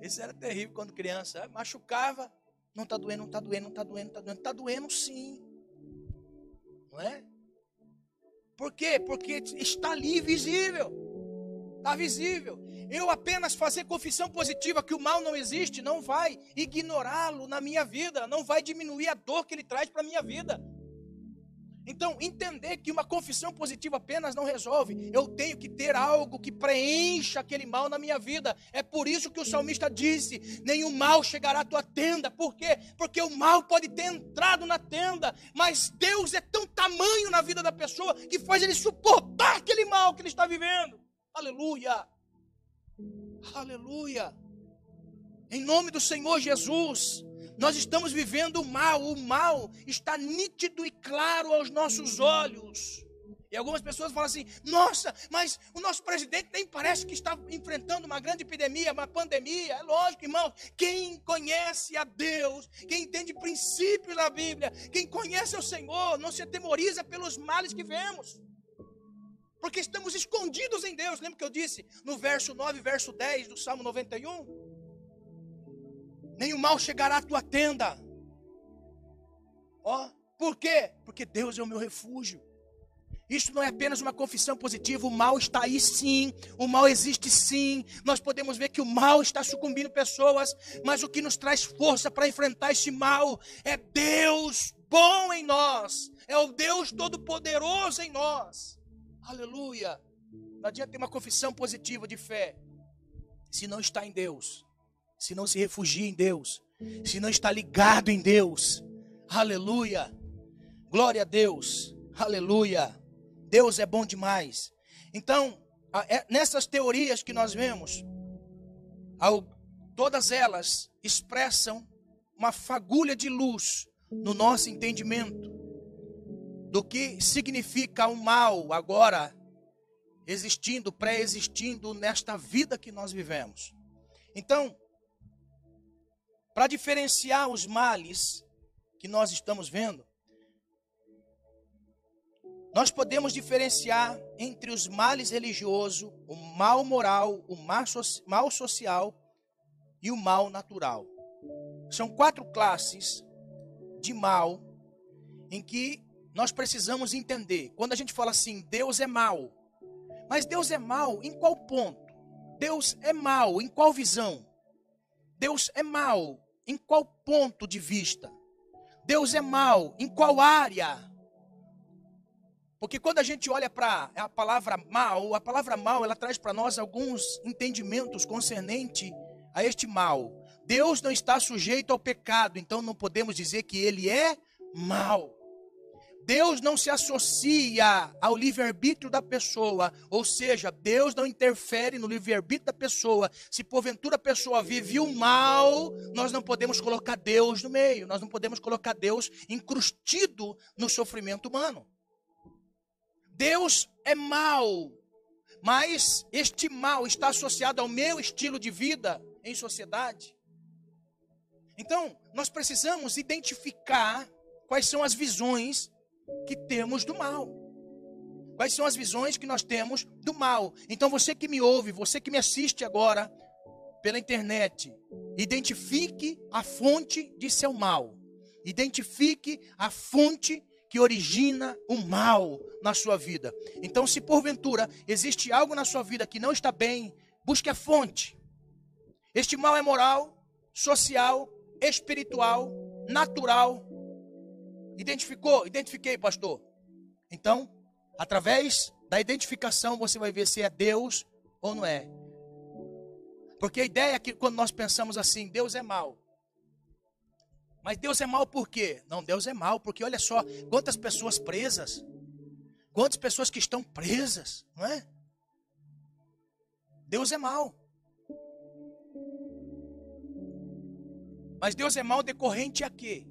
[LAUGHS] Isso era terrível quando criança. Machucava, não está doendo, não está doendo, não está doendo, não está doendo. Está doendo sim. Não é? Por quê? Porque está ali visível. Está visível. Eu apenas fazer confissão positiva que o mal não existe, não vai ignorá-lo na minha vida, não vai diminuir a dor que ele traz para a minha vida. Então, entender que uma confissão positiva apenas não resolve. Eu tenho que ter algo que preencha aquele mal na minha vida. É por isso que o salmista disse: nenhum mal chegará à tua tenda. Por quê? Porque o mal pode ter entrado na tenda, mas Deus é tão tamanho na vida da pessoa que faz ele suportar aquele mal que ele está vivendo. Aleluia! Aleluia! Em nome do Senhor Jesus. Nós estamos vivendo o mal, o mal está nítido e claro aos nossos olhos. E algumas pessoas falam assim: nossa, mas o nosso presidente nem parece que está enfrentando uma grande epidemia, uma pandemia. É lógico, irmãos. Quem conhece a Deus, quem entende princípios da Bíblia, quem conhece o Senhor, não se atemoriza pelos males que vemos. Porque estamos escondidos em Deus. Lembra que eu disse no verso 9, verso 10 do Salmo 91? Nenhum mal chegará à tua tenda. Ó, por quê? Porque Deus é o meu refúgio. Isso não é apenas uma confissão positiva, o mal está aí sim, o mal existe sim. Nós podemos ver que o mal está sucumbindo pessoas, mas o que nos traz força para enfrentar esse mal é Deus bom em nós, é o Deus todo-poderoso em nós. Aleluia. Não adianta ter uma confissão positiva de fé se não está em Deus se não se refugia em Deus, se não está ligado em Deus. Aleluia. Glória a Deus. Aleluia. Deus é bom demais. Então, é, nessas teorias que nós vemos, todas elas expressam uma fagulha de luz no nosso entendimento do que significa o mal agora existindo, pré-existindo nesta vida que nós vivemos. Então, para diferenciar os males que nós estamos vendo, nós podemos diferenciar entre os males religiosos, o mal moral, o mal social e o mal natural. São quatro classes de mal em que nós precisamos entender. Quando a gente fala assim, Deus é mal. Mas Deus é mal em qual ponto? Deus é mal em qual visão? Deus é mal em qual ponto de vista? Deus é mal em qual área? Porque quando a gente olha para a palavra mal, a palavra mal ela traz para nós alguns entendimentos concernente a este mal. Deus não está sujeito ao pecado, então não podemos dizer que ele é mal. Deus não se associa ao livre-arbítrio da pessoa, ou seja, Deus não interfere no livre-arbítrio da pessoa. Se porventura a pessoa vive o mal, nós não podemos colocar Deus no meio, nós não podemos colocar Deus incrustido no sofrimento humano. Deus é mal, mas este mal está associado ao meu estilo de vida em sociedade. Então, nós precisamos identificar quais são as visões que temos do mal. Quais são as visões que nós temos do mal? Então você que me ouve, você que me assiste agora pela internet, identifique a fonte de seu mal. Identifique a fonte que origina o mal na sua vida. Então, se porventura existe algo na sua vida que não está bem, busque a fonte. Este mal é moral, social, espiritual, natural Identificou? Identifiquei, pastor. Então, através da identificação, você vai ver se é Deus ou não é. Porque a ideia é que quando nós pensamos assim, Deus é mal. Mas Deus é mal por quê? Não, Deus é mal porque olha só, quantas pessoas presas. Quantas pessoas que estão presas, não é? Deus é mal. Mas Deus é mal decorrente a quê?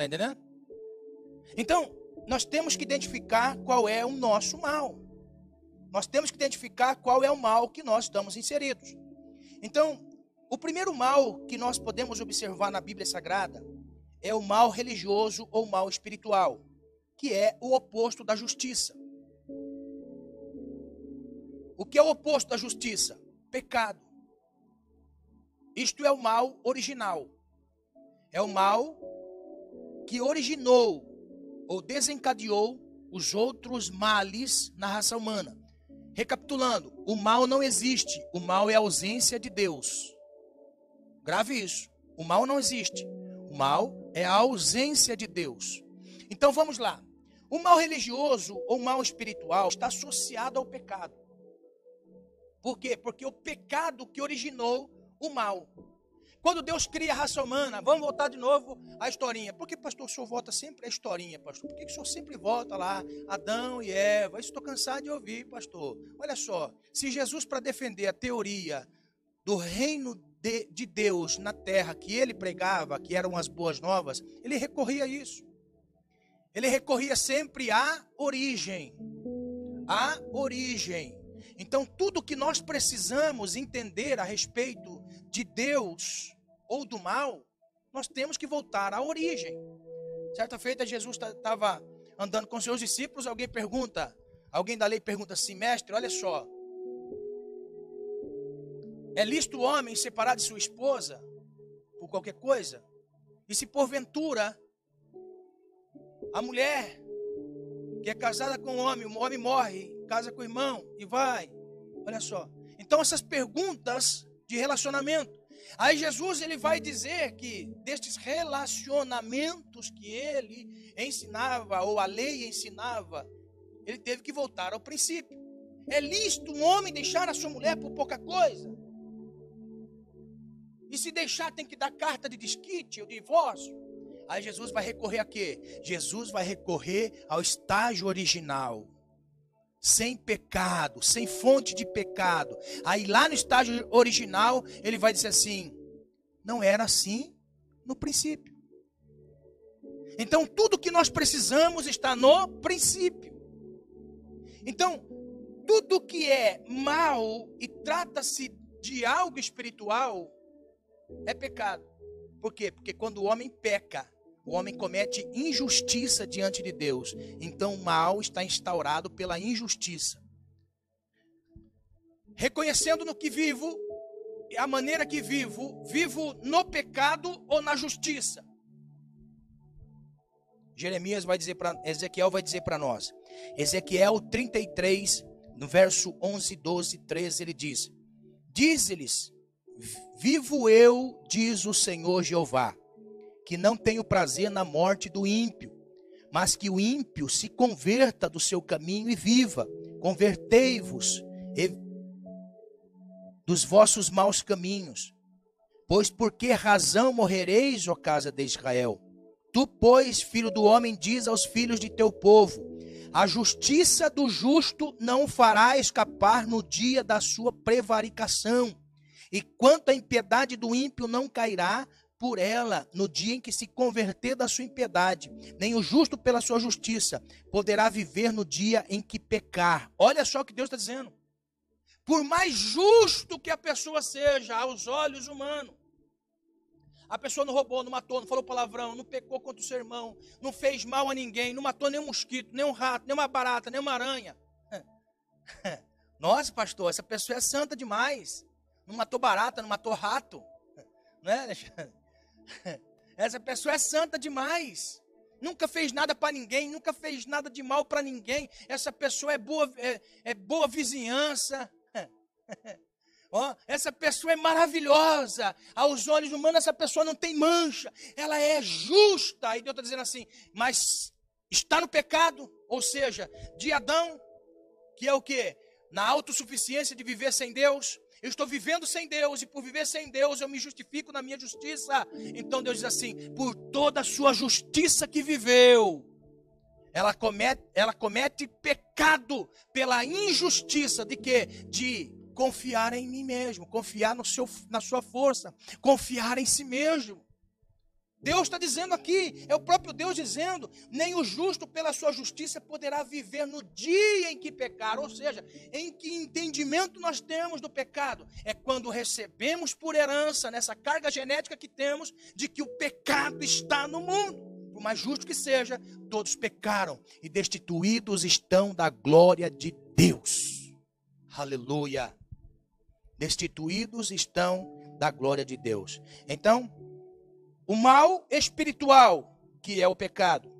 Está entendendo? Então, nós temos que identificar qual é o nosso mal. Nós temos que identificar qual é o mal que nós estamos inseridos. Então, o primeiro mal que nós podemos observar na Bíblia Sagrada é o mal religioso ou mal espiritual, que é o oposto da justiça. O que é o oposto da justiça? Pecado. Isto é o mal original. É o mal que originou ou desencadeou os outros males na raça humana. Recapitulando, o mal não existe, o mal é a ausência de Deus. Grave isso. O mal não existe. O mal é a ausência de Deus. Então vamos lá. O mal religioso ou mal espiritual está associado ao pecado. Por quê? Porque o pecado que originou o mal. Quando Deus cria a raça humana, vamos voltar de novo à historinha. Por que, pastor, o senhor volta sempre à historinha, pastor? Por que, que o senhor sempre volta lá, Adão e Eva? Isso estou cansado de ouvir, pastor. Olha só, se Jesus, para defender a teoria do reino de, de Deus na terra que ele pregava, que eram as boas novas, ele recorria a isso. Ele recorria sempre à origem. À origem. Então, tudo que nós precisamos entender a respeito de Deus ou do mal, nós temos que voltar à origem. Certa feita, Jesus estava andando com seus discípulos, alguém pergunta, alguém da lei pergunta assim, mestre, olha só, é lícito o homem separar de sua esposa por qualquer coisa? E se porventura a mulher que é casada com o homem, o homem morre, casa com o irmão e vai. Olha só. Então essas perguntas de relacionamento. Aí Jesus ele vai dizer que destes relacionamentos que ele ensinava ou a lei ensinava, ele teve que voltar ao princípio. É lícito um homem deixar a sua mulher por pouca coisa? E se deixar tem que dar carta de desquite, o divórcio? Aí Jesus vai recorrer a quê? Jesus vai recorrer ao estágio original. Sem pecado, sem fonte de pecado. Aí lá no estágio original, ele vai dizer assim: não era assim no princípio. Então tudo que nós precisamos está no princípio. Então, tudo que é mal e trata-se de algo espiritual é pecado. Por quê? Porque quando o homem peca, o homem comete injustiça diante de Deus. Então o mal está instaurado pela injustiça. Reconhecendo no que vivo, a maneira que vivo, vivo no pecado ou na justiça. Jeremias vai dizer para Ezequiel vai dizer para nós. Ezequiel 33, no verso 11, 12, 13, ele diz: Diz-lhes: Vivo eu, diz o Senhor Jeová, que não tenho prazer na morte do ímpio, mas que o ímpio se converta do seu caminho e viva. Convertei-vos dos vossos maus caminhos. Pois por que razão morrereis, ó casa de Israel? Tu, pois, filho do homem, diz aos filhos de teu povo: A justiça do justo não fará escapar no dia da sua prevaricação, e quanto à impiedade do ímpio não cairá, por ela no dia em que se converter da sua impiedade, nem o justo pela sua justiça poderá viver no dia em que pecar. Olha só o que Deus está dizendo. Por mais justo que a pessoa seja aos olhos humanos, a pessoa não roubou, não matou, não falou palavrão, não pecou contra o seu irmão, não fez mal a ninguém, não matou nenhum mosquito, nenhum rato, nenhuma barata, nenhuma aranha. [LAUGHS] Nossa, pastor, essa pessoa é santa demais. Não matou barata, não matou rato. [LAUGHS] Não é, Alexandre? [LAUGHS] Essa pessoa é santa demais. Nunca fez nada para ninguém, nunca fez nada de mal para ninguém. Essa pessoa é boa, é, é boa vizinhança. [LAUGHS] oh, essa pessoa é maravilhosa. Aos olhos humanos, essa pessoa não tem mancha. Ela é justa. E Deus está dizendo assim, mas está no pecado. Ou seja, de Adão, que é o que? Na autossuficiência de viver sem Deus, eu estou vivendo sem Deus, e por viver sem Deus eu me justifico na minha justiça. Então Deus diz assim: por toda a sua justiça que viveu, ela comete, ela comete pecado pela injustiça de que? De confiar em mim mesmo, confiar no seu, na sua força, confiar em si mesmo. Deus está dizendo aqui, é o próprio Deus dizendo: nem o justo pela sua justiça poderá viver no dia em que pecar. Ou seja, em que entendimento nós temos do pecado? É quando recebemos por herança, nessa carga genética que temos, de que o pecado está no mundo. Por mais justo que seja, todos pecaram e destituídos estão da glória de Deus. Aleluia. Destituídos estão da glória de Deus. Então, o mal espiritual, que é o pecado.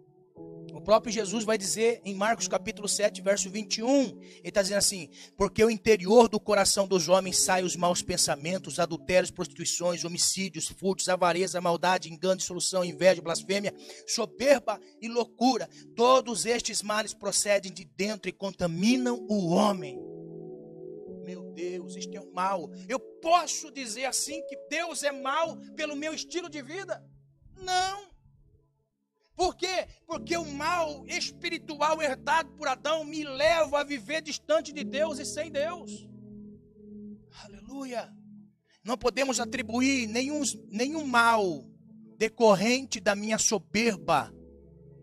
O próprio Jesus vai dizer em Marcos capítulo 7, verso 21, ele está dizendo assim: Porque o interior do coração dos homens sai os maus pensamentos, adultérios, prostituições, homicídios, furtos, avareza, maldade, engano, dissolução, inveja, blasfêmia, soberba e loucura. Todos estes males procedem de dentro e contaminam o homem. Deus, isto é um mal. Eu posso dizer assim que Deus é mal pelo meu estilo de vida? Não. Por quê? Porque o mal espiritual herdado por Adão me leva a viver distante de Deus e sem Deus. Aleluia. Não podemos atribuir nenhum, nenhum mal decorrente da minha soberba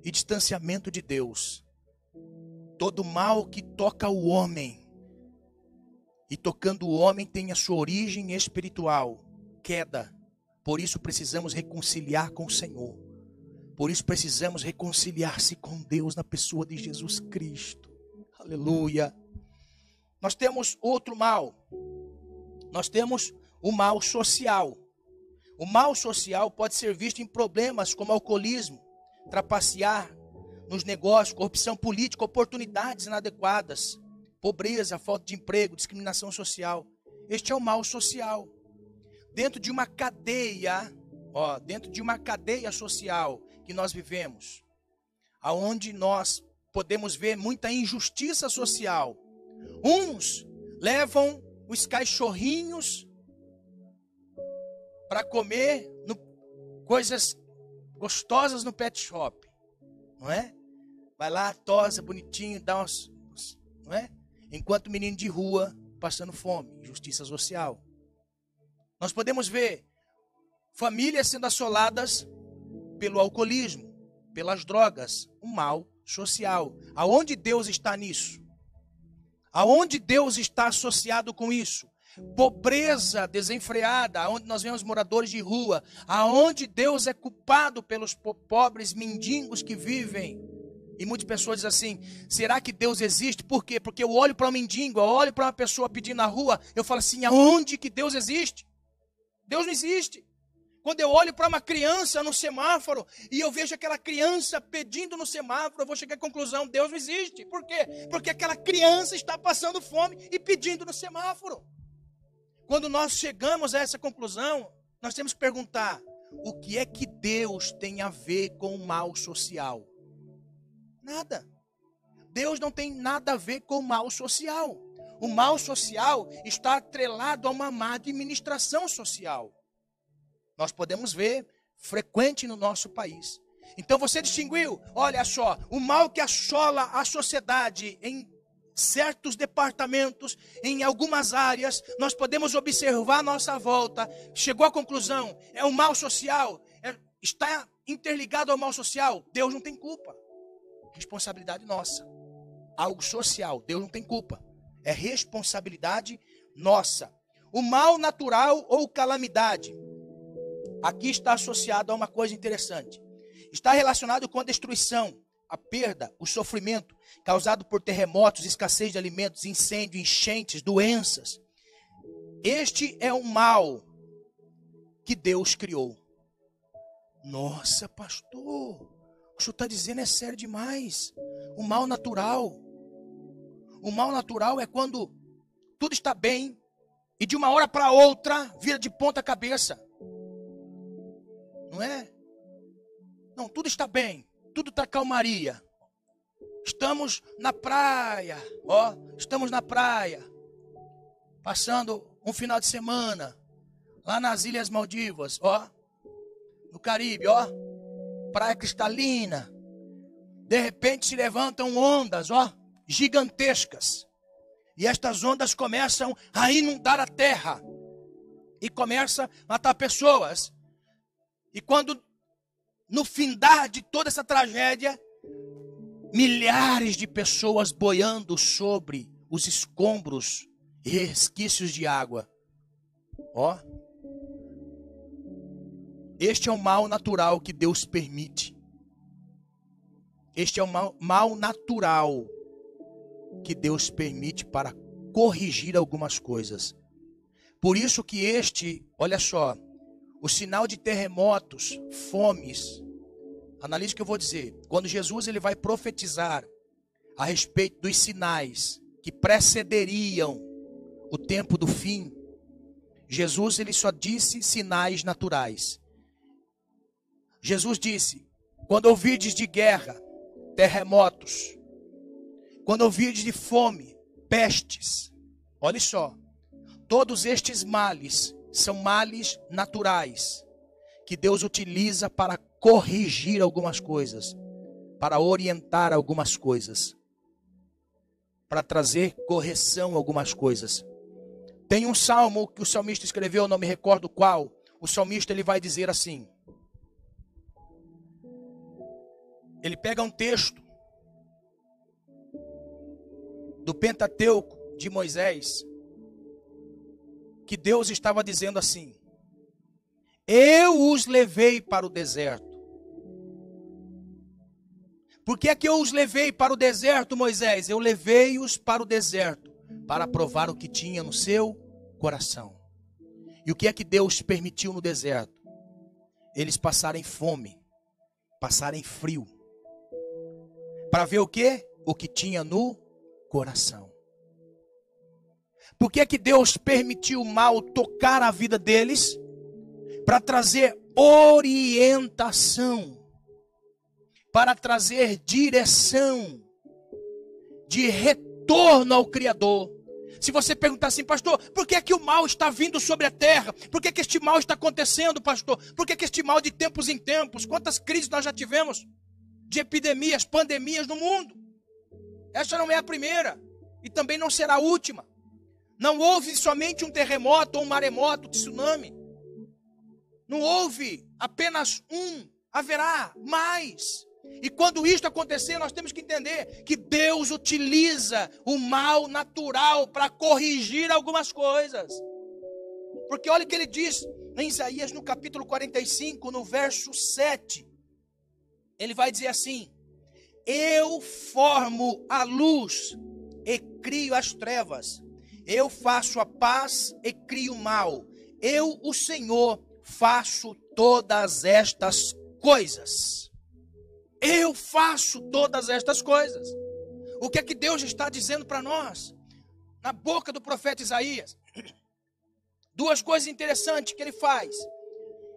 e distanciamento de Deus. Todo mal que toca o homem, e tocando o homem tem a sua origem espiritual, queda. Por isso precisamos reconciliar com o Senhor. Por isso precisamos reconciliar-se com Deus na pessoa de Jesus Cristo. Aleluia. Nós temos outro mal. Nós temos o mal social. O mal social pode ser visto em problemas como alcoolismo, trapacear nos negócios, corrupção política, oportunidades inadequadas, pobreza, falta de emprego, discriminação social. Este é o mal social. Dentro de uma cadeia, ó, dentro de uma cadeia social, que nós vivemos, aonde nós podemos ver muita injustiça social. Uns levam os cachorrinhos para comer no, coisas gostosas no pet shop, não é? Vai lá, tosa bonitinho, dá umas, não é? Enquanto menino de rua passando fome, injustiça social. Nós podemos ver famílias sendo assoladas pelo alcoolismo, pelas drogas, um mal social. Aonde Deus está nisso? Aonde Deus está associado com isso? Pobreza desenfreada, aonde nós vemos moradores de rua, aonde Deus é culpado pelos pobres mendigos que vivem. E muitas pessoas dizem assim: será que Deus existe? Por quê? Porque eu olho para um mendigo, eu olho para uma pessoa pedindo na rua, eu falo assim: aonde que Deus existe? Deus não existe. Quando eu olho para uma criança no semáforo e eu vejo aquela criança pedindo no semáforo, eu vou chegar à conclusão: Deus não existe. Por quê? Porque aquela criança está passando fome e pedindo no semáforo. Quando nós chegamos a essa conclusão, nós temos que perguntar: o que é que Deus tem a ver com o mal social? Nada. Deus não tem nada a ver com o mal social. O mal social está atrelado a uma má administração social nós podemos ver frequente no nosso país. Então você distinguiu, olha só, o mal que assola a sociedade em certos departamentos, em algumas áreas, nós podemos observar a nossa volta. Chegou à conclusão, é um mal social, é, está interligado ao mal social. Deus não tem culpa. Responsabilidade nossa. Algo social, Deus não tem culpa. É responsabilidade nossa. O mal natural ou calamidade aqui está associado a uma coisa interessante. Está relacionado com a destruição, a perda, o sofrimento causado por terremotos, escassez de alimentos, incêndio, enchentes, doenças. Este é o mal que Deus criou. Nossa, pastor, o senhor está dizendo é sério demais. O mal natural. O mal natural é quando tudo está bem e de uma hora para outra vira de ponta cabeça. Não é? Não, tudo está bem, tudo está calmaria. Estamos na praia, ó, estamos na praia, passando um final de semana lá nas Ilhas Maldivas, ó, no Caribe, ó, praia cristalina. De repente se levantam ondas, ó, gigantescas. E estas ondas começam a inundar a terra. E começa a matar pessoas. E quando, no findar de toda essa tragédia, milhares de pessoas boiando sobre os escombros e resquícios de água. Ó. Este é o mal natural que Deus permite. Este é o mal, mal natural que Deus permite para corrigir algumas coisas. Por isso que este, olha só, o sinal de terremotos, fomes, Analise o que eu vou dizer. Quando Jesus ele vai profetizar a respeito dos sinais que precederiam o tempo do fim, Jesus ele só disse sinais naturais. Jesus disse: quando ouvides de guerra, terremotos, quando ouvides de fome, pestes, olhe só, todos estes males são males naturais que Deus utiliza para corrigir algumas coisas, para orientar algumas coisas, para trazer correção a algumas coisas. Tem um salmo que o salmista escreveu, não me recordo qual. O salmista ele vai dizer assim: Ele pega um texto do Pentateuco de Moisés, que Deus estava dizendo assim: Eu os levei para o deserto. Por que é que eu os levei para o deserto, Moisés? Eu levei-os para o deserto para provar o que tinha no seu coração. E o que é que Deus permitiu no deserto? Eles passarem fome, passarem frio. Para ver o que? O que tinha no coração. Por que é que Deus permitiu o mal tocar a vida deles? Para trazer orientação, para trazer direção, de retorno ao Criador. Se você perguntar assim, pastor, por que é que o mal está vindo sobre a terra? Por que, é que este mal está acontecendo, pastor? Por que, é que este mal de tempos em tempos? Quantas crises nós já tivemos? De epidemias, pandemias no mundo. Esta não é a primeira e também não será a última. Não houve somente um terremoto ou um maremoto, tsunami. Não houve apenas um, haverá mais. E quando isto acontecer, nós temos que entender que Deus utiliza o mal natural para corrigir algumas coisas. Porque olha o que ele diz em Isaías no capítulo 45, no verso 7. Ele vai dizer assim: Eu formo a luz e crio as trevas. Eu faço a paz e crio o mal. Eu, o Senhor, faço todas estas coisas. Eu faço todas estas coisas. O que é que Deus está dizendo para nós? Na boca do profeta Isaías. Duas coisas interessantes que ele faz.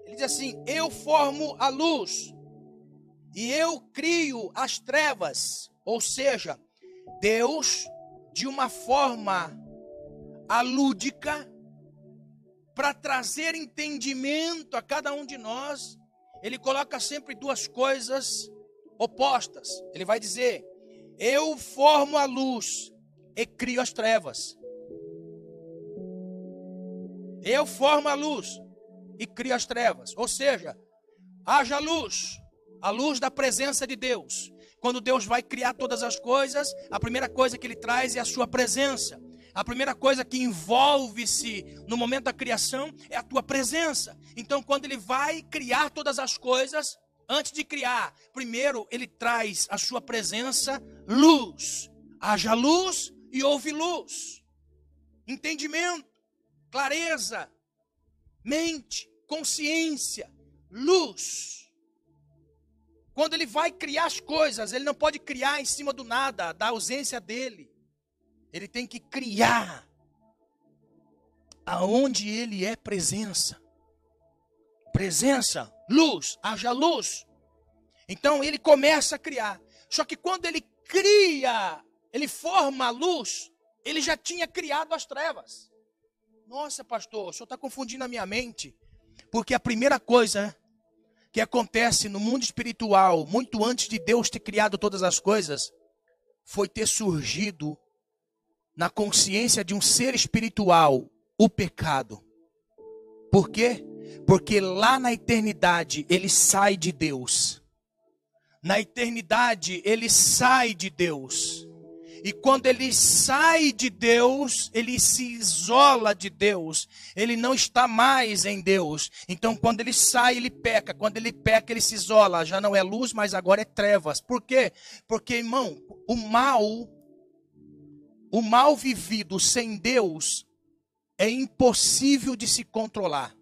Ele diz assim: Eu formo a luz e eu crio as trevas. Ou seja, Deus, de uma forma alúdica para trazer entendimento a cada um de nós. Ele coloca sempre duas coisas opostas. Ele vai dizer: Eu formo a luz e crio as trevas. Eu formo a luz e crio as trevas. Ou seja, haja luz, a luz da presença de Deus. Quando Deus vai criar todas as coisas, a primeira coisa que ele traz é a sua presença. A primeira coisa que envolve-se no momento da criação é a tua presença. Então, quando ele vai criar todas as coisas, antes de criar, primeiro ele traz a sua presença, luz. Haja luz e houve luz. Entendimento, clareza, mente, consciência, luz. Quando ele vai criar as coisas, ele não pode criar em cima do nada, da ausência dele. Ele tem que criar aonde ele é presença. Presença, luz, haja luz. Então ele começa a criar. Só que quando ele cria, ele forma a luz, ele já tinha criado as trevas. Nossa, pastor, o senhor está confundindo a minha mente. Porque a primeira coisa que acontece no mundo espiritual, muito antes de Deus ter criado todas as coisas, foi ter surgido na consciência de um ser espiritual o pecado. Por quê? Porque lá na eternidade ele sai de Deus. Na eternidade ele sai de Deus. E quando ele sai de Deus, ele se isola de Deus. Ele não está mais em Deus. Então, quando ele sai, ele peca. Quando ele peca, ele se isola. Já não é luz, mas agora é trevas. Por quê? Porque, irmão, o mal o mal vivido sem Deus é impossível de se controlar.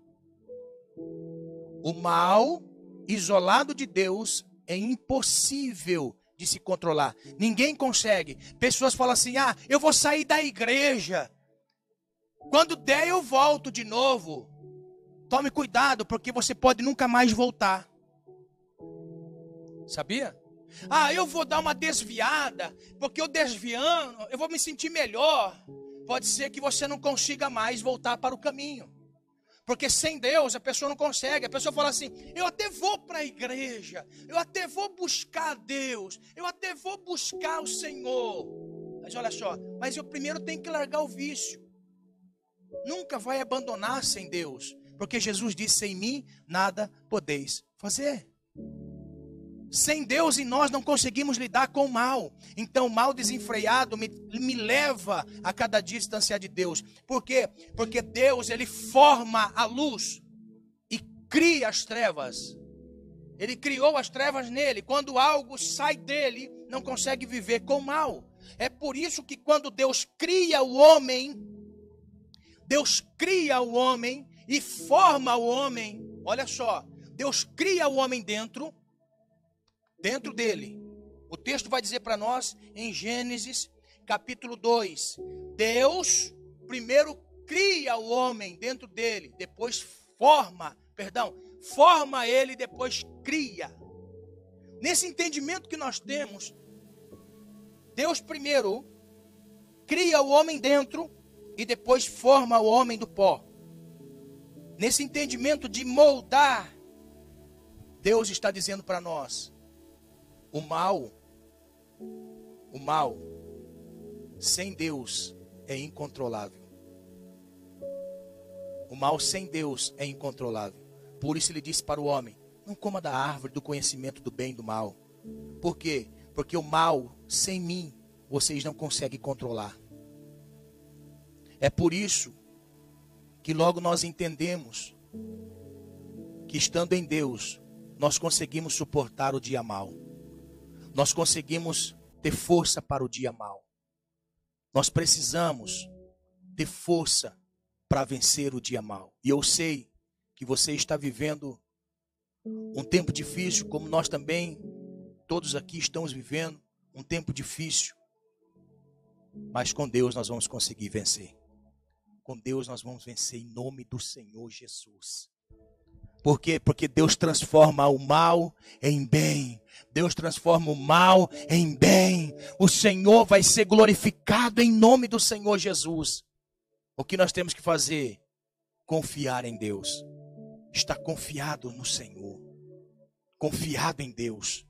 O mal isolado de Deus é impossível de se controlar. Ninguém consegue. Pessoas falam assim: ah, eu vou sair da igreja. Quando der, eu volto de novo. Tome cuidado, porque você pode nunca mais voltar. Sabia? Ah, eu vou dar uma desviada, porque eu desviando, eu vou me sentir melhor. Pode ser que você não consiga mais voltar para o caminho. Porque sem Deus a pessoa não consegue. A pessoa fala assim: eu até vou para a igreja, eu até vou buscar Deus, eu até vou buscar o Senhor. Mas olha só, mas eu primeiro tenho que largar o vício. Nunca vai abandonar sem Deus, porque Jesus disse: sem mim nada podeis fazer. Sem Deus em nós não conseguimos lidar com o mal. Então, o mal desenfreado me, me leva a cada dia distanciar de Deus. Por quê? Porque Deus, ele forma a luz e cria as trevas. Ele criou as trevas nele. Quando algo sai dele, não consegue viver com o mal. É por isso que quando Deus cria o homem, Deus cria o homem e forma o homem. Olha só, Deus cria o homem dentro dentro dele. O texto vai dizer para nós em Gênesis capítulo 2: Deus primeiro cria o homem dentro dele, depois forma, perdão, forma ele depois cria. Nesse entendimento que nós temos, Deus primeiro cria o homem dentro e depois forma o homem do pó. Nesse entendimento de moldar, Deus está dizendo para nós: o mal, o mal, sem Deus é incontrolável. O mal sem Deus é incontrolável. Por isso ele disse para o homem: Não coma da árvore do conhecimento do bem e do mal. Por quê? Porque o mal, sem mim, vocês não conseguem controlar. É por isso que logo nós entendemos que estando em Deus, nós conseguimos suportar o dia mal nós conseguimos ter força para o dia mal. Nós precisamos ter força para vencer o dia mal. E eu sei que você está vivendo um tempo difícil, como nós também, todos aqui estamos vivendo um tempo difícil. Mas com Deus nós vamos conseguir vencer. Com Deus nós vamos vencer em nome do Senhor Jesus. Por quê? Porque Deus transforma o mal em bem. Deus transforma o mal em bem. O Senhor vai ser glorificado em nome do Senhor Jesus. O que nós temos que fazer? Confiar em Deus. Estar confiado no Senhor. Confiado em Deus.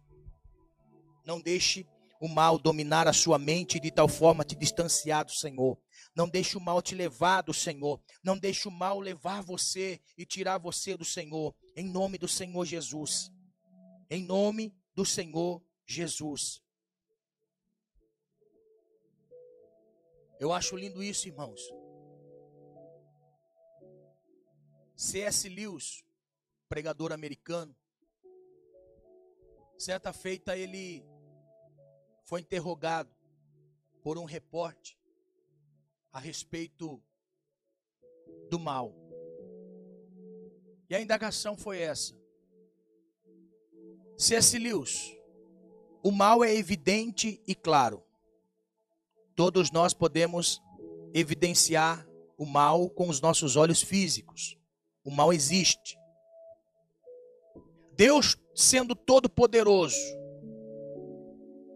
Não deixe o mal dominar a sua mente de tal forma te distanciar do Senhor. Não deixe o mal te levar do Senhor. Não deixe o mal levar você e tirar você do Senhor. Em nome do Senhor Jesus. Em nome do Senhor Jesus. Eu acho lindo isso, irmãos. C.S. Lewis, pregador americano, certa feita ele foi interrogado por um repórter a respeito do mal. E a indagação foi essa: C.S. Lewis, o mal é evidente e claro. Todos nós podemos evidenciar o mal com os nossos olhos físicos. O mal existe. Deus, sendo todo-poderoso,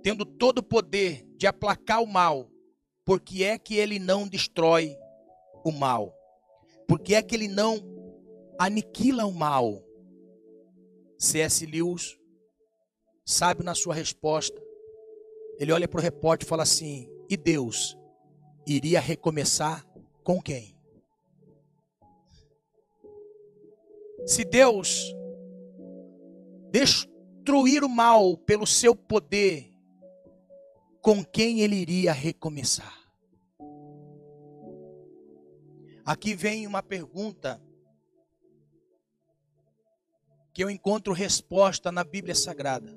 tendo todo o poder de aplacar o mal, por que é que ele não destrói o mal? Por que é que ele não aniquila o mal? C.S. Lewis sabe na sua resposta. Ele olha para o repórter e fala assim: e Deus iria recomeçar com quem? Se Deus destruir o mal pelo seu poder, com quem ele iria recomeçar. Aqui vem uma pergunta que eu encontro resposta na Bíblia Sagrada.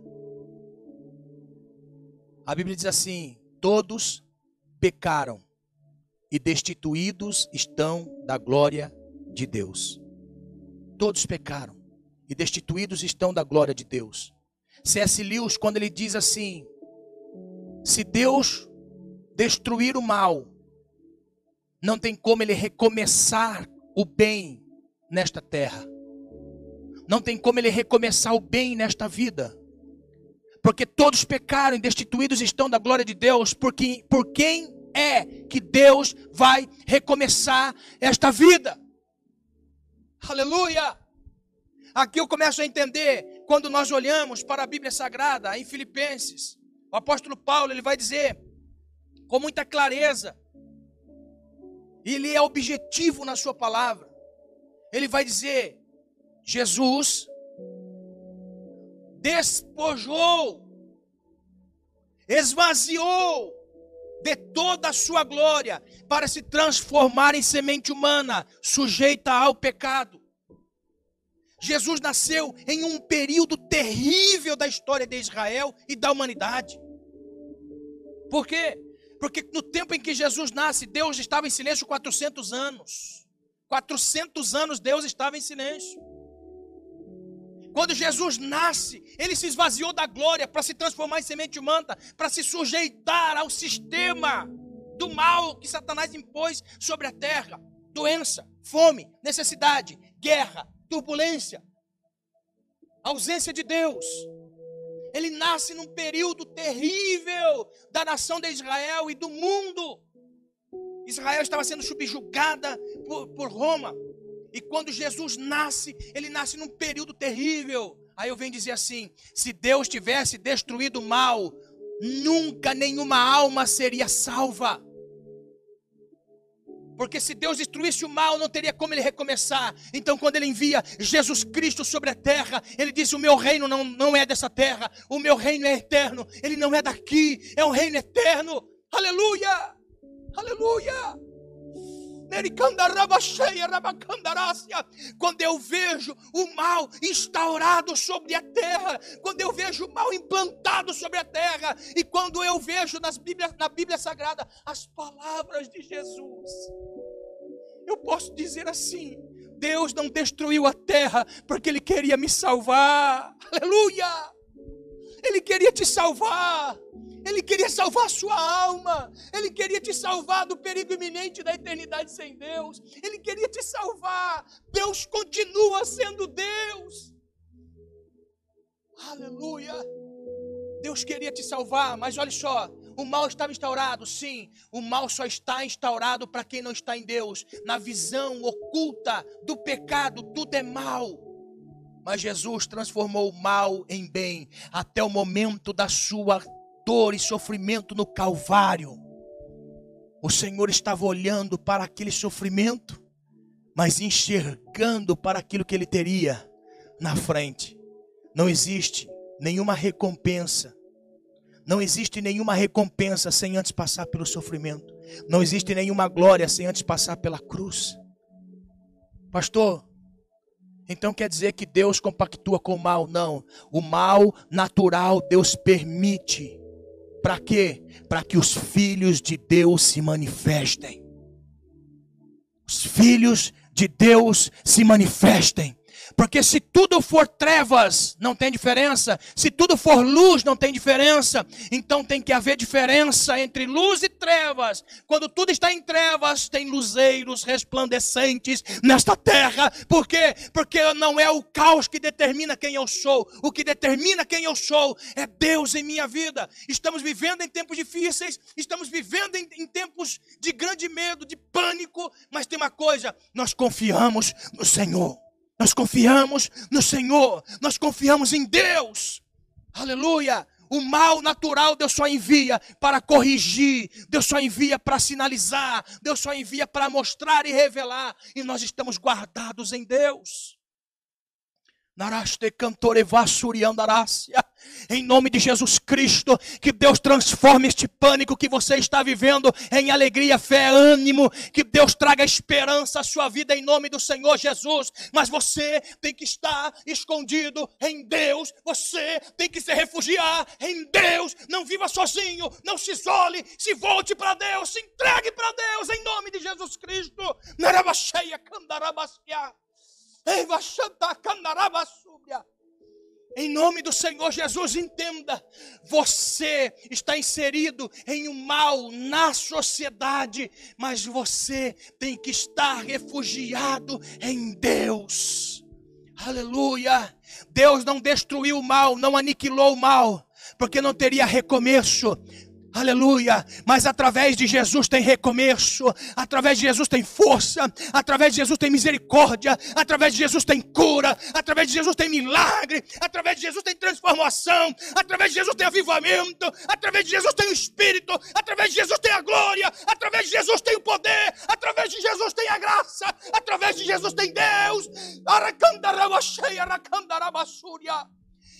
A Bíblia diz assim: todos pecaram e destituídos estão da glória de Deus. Todos pecaram e destituídos estão da glória de Deus. C.S. Lewis, quando ele diz assim: se Deus destruir o mal, não tem como ele recomeçar o bem nesta terra. Não tem como ele recomeçar o bem nesta vida. Porque todos pecaram e destituídos estão da glória de Deus. Porque, por quem é que Deus vai recomeçar esta vida? Aleluia! Aqui eu começo a entender quando nós olhamos para a Bíblia Sagrada em Filipenses. O apóstolo Paulo ele vai dizer com muita clareza. Ele é objetivo na sua palavra. Ele vai dizer: Jesus despojou, esvaziou de toda a sua glória para se transformar em semente humana, sujeita ao pecado. Jesus nasceu em um período terrível da história de Israel e da humanidade. Por quê? Porque no tempo em que Jesus nasce, Deus estava em silêncio 400 anos. 400 anos Deus estava em silêncio. Quando Jesus nasce, ele se esvaziou da glória para se transformar em semente humana, para se sujeitar ao sistema do mal que Satanás impôs sobre a terra: doença, fome, necessidade, guerra, turbulência, ausência de Deus. Ele nasce num período terrível da nação de Israel e do mundo. Israel estava sendo subjugada por, por Roma. E quando Jesus nasce, ele nasce num período terrível. Aí eu venho dizer assim: se Deus tivesse destruído o mal, nunca nenhuma alma seria salva. Porque se Deus destruísse o mal, não teria como ele recomeçar. Então, quando ele envia Jesus Cristo sobre a terra, ele diz: O meu reino não, não é dessa terra, o meu reino é eterno, ele não é daqui, é um reino eterno. Aleluia! Aleluia! Quando eu vejo o mal instaurado sobre a terra, quando eu vejo o mal implantado sobre a terra, e quando eu vejo nas Bíblias, na Bíblia Sagrada as palavras de Jesus, eu posso dizer assim: Deus não destruiu a terra porque Ele queria me salvar, aleluia! Ele queria te salvar. Ele queria salvar a sua alma. Ele queria te salvar do perigo iminente da eternidade sem Deus. Ele queria te salvar. Deus continua sendo Deus. Aleluia. Deus queria te salvar, mas olha só, o mal estava instaurado, sim. O mal só está instaurado para quem não está em Deus. Na visão oculta do pecado, tudo é mal. Mas Jesus transformou o mal em bem até o momento da sua dor e sofrimento no Calvário. O Senhor estava olhando para aquele sofrimento, mas enxergando para aquilo que ele teria na frente. Não existe nenhuma recompensa. Não existe nenhuma recompensa sem antes passar pelo sofrimento. Não existe nenhuma glória sem antes passar pela cruz. Pastor, então quer dizer que Deus compactua com o mal? Não. O mal natural Deus permite. Para quê? Para que os filhos de Deus se manifestem. Os filhos de Deus se manifestem. Porque se tudo for trevas, não tem diferença. Se tudo for luz, não tem diferença. Então tem que haver diferença entre luz e trevas. Quando tudo está em trevas, tem luzeiros resplandecentes nesta terra. Por quê? Porque não é o caos que determina quem eu sou. O que determina quem eu sou é Deus em minha vida. Estamos vivendo em tempos difíceis, estamos vivendo em, em tempos de grande medo, de pânico. Mas tem uma coisa: nós confiamos no Senhor. Nós confiamos no Senhor, nós confiamos em Deus. Aleluia! O mal natural Deus só envia para corrigir, Deus só envia para sinalizar, Deus só envia para mostrar e revelar, e nós estamos guardados em Deus. Naraste cantorevasuriandarácia. Em nome de Jesus Cristo, que Deus transforme este pânico que você está vivendo em alegria, fé, ânimo, que Deus traga esperança à sua vida em nome do Senhor Jesus. Mas você tem que estar escondido em Deus, você tem que se refugiar em Deus. Não viva sozinho, não se isole, se volte para Deus, se entregue para Deus em nome de Jesus Cristo. Narabacheia, candarabasquia. Ei, vachanta, candarabasúbia. Em nome do Senhor Jesus, entenda: você está inserido em um mal na sociedade, mas você tem que estar refugiado em Deus. Aleluia! Deus não destruiu o mal, não aniquilou o mal, porque não teria recomeço. Aleluia. Mas através de Jesus tem recomeço, através de Jesus tem força, através de Jesus tem misericórdia, através de Jesus tem cura, através de Jesus tem milagre, através de Jesus tem transformação, através de Jesus tem avivamento, através de Jesus tem o Espírito, através de Jesus tem a glória, através de Jesus tem o poder, através de Jesus tem a graça, através de Jesus tem Deus. Aracandarabasheia, aracandarabasúria.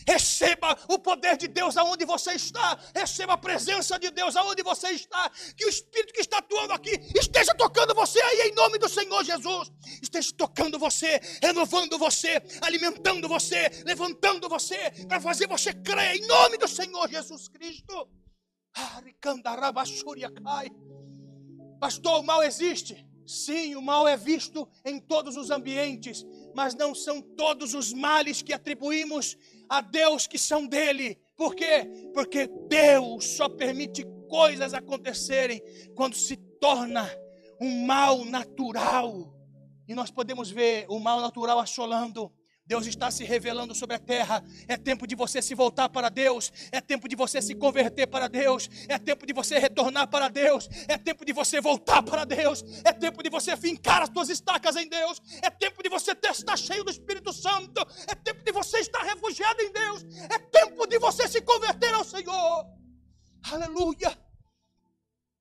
Receba o poder de Deus aonde você está. Receba a presença de Deus aonde você está. Que o Espírito que está atuando aqui esteja tocando você aí em nome do Senhor Jesus. Esteja tocando você, renovando você, alimentando você, levantando você, para fazer você crer em nome do Senhor Jesus Cristo. Pastor, o mal existe. Sim, o mal é visto em todos os ambientes, mas não são todos os males que atribuímos a Deus que são dele. Por quê? Porque Deus só permite coisas acontecerem quando se torna um mal natural. E nós podemos ver o mal natural assolando Deus está se revelando sobre a terra. É tempo de você se voltar para Deus. É tempo de você se converter para Deus. É tempo de você retornar para Deus. É tempo de você voltar para Deus. É tempo de você fincar as suas estacas em Deus. É tempo de você estar cheio do Espírito Santo. É tempo de você estar refugiado em Deus. É tempo de você se converter ao Senhor. Aleluia.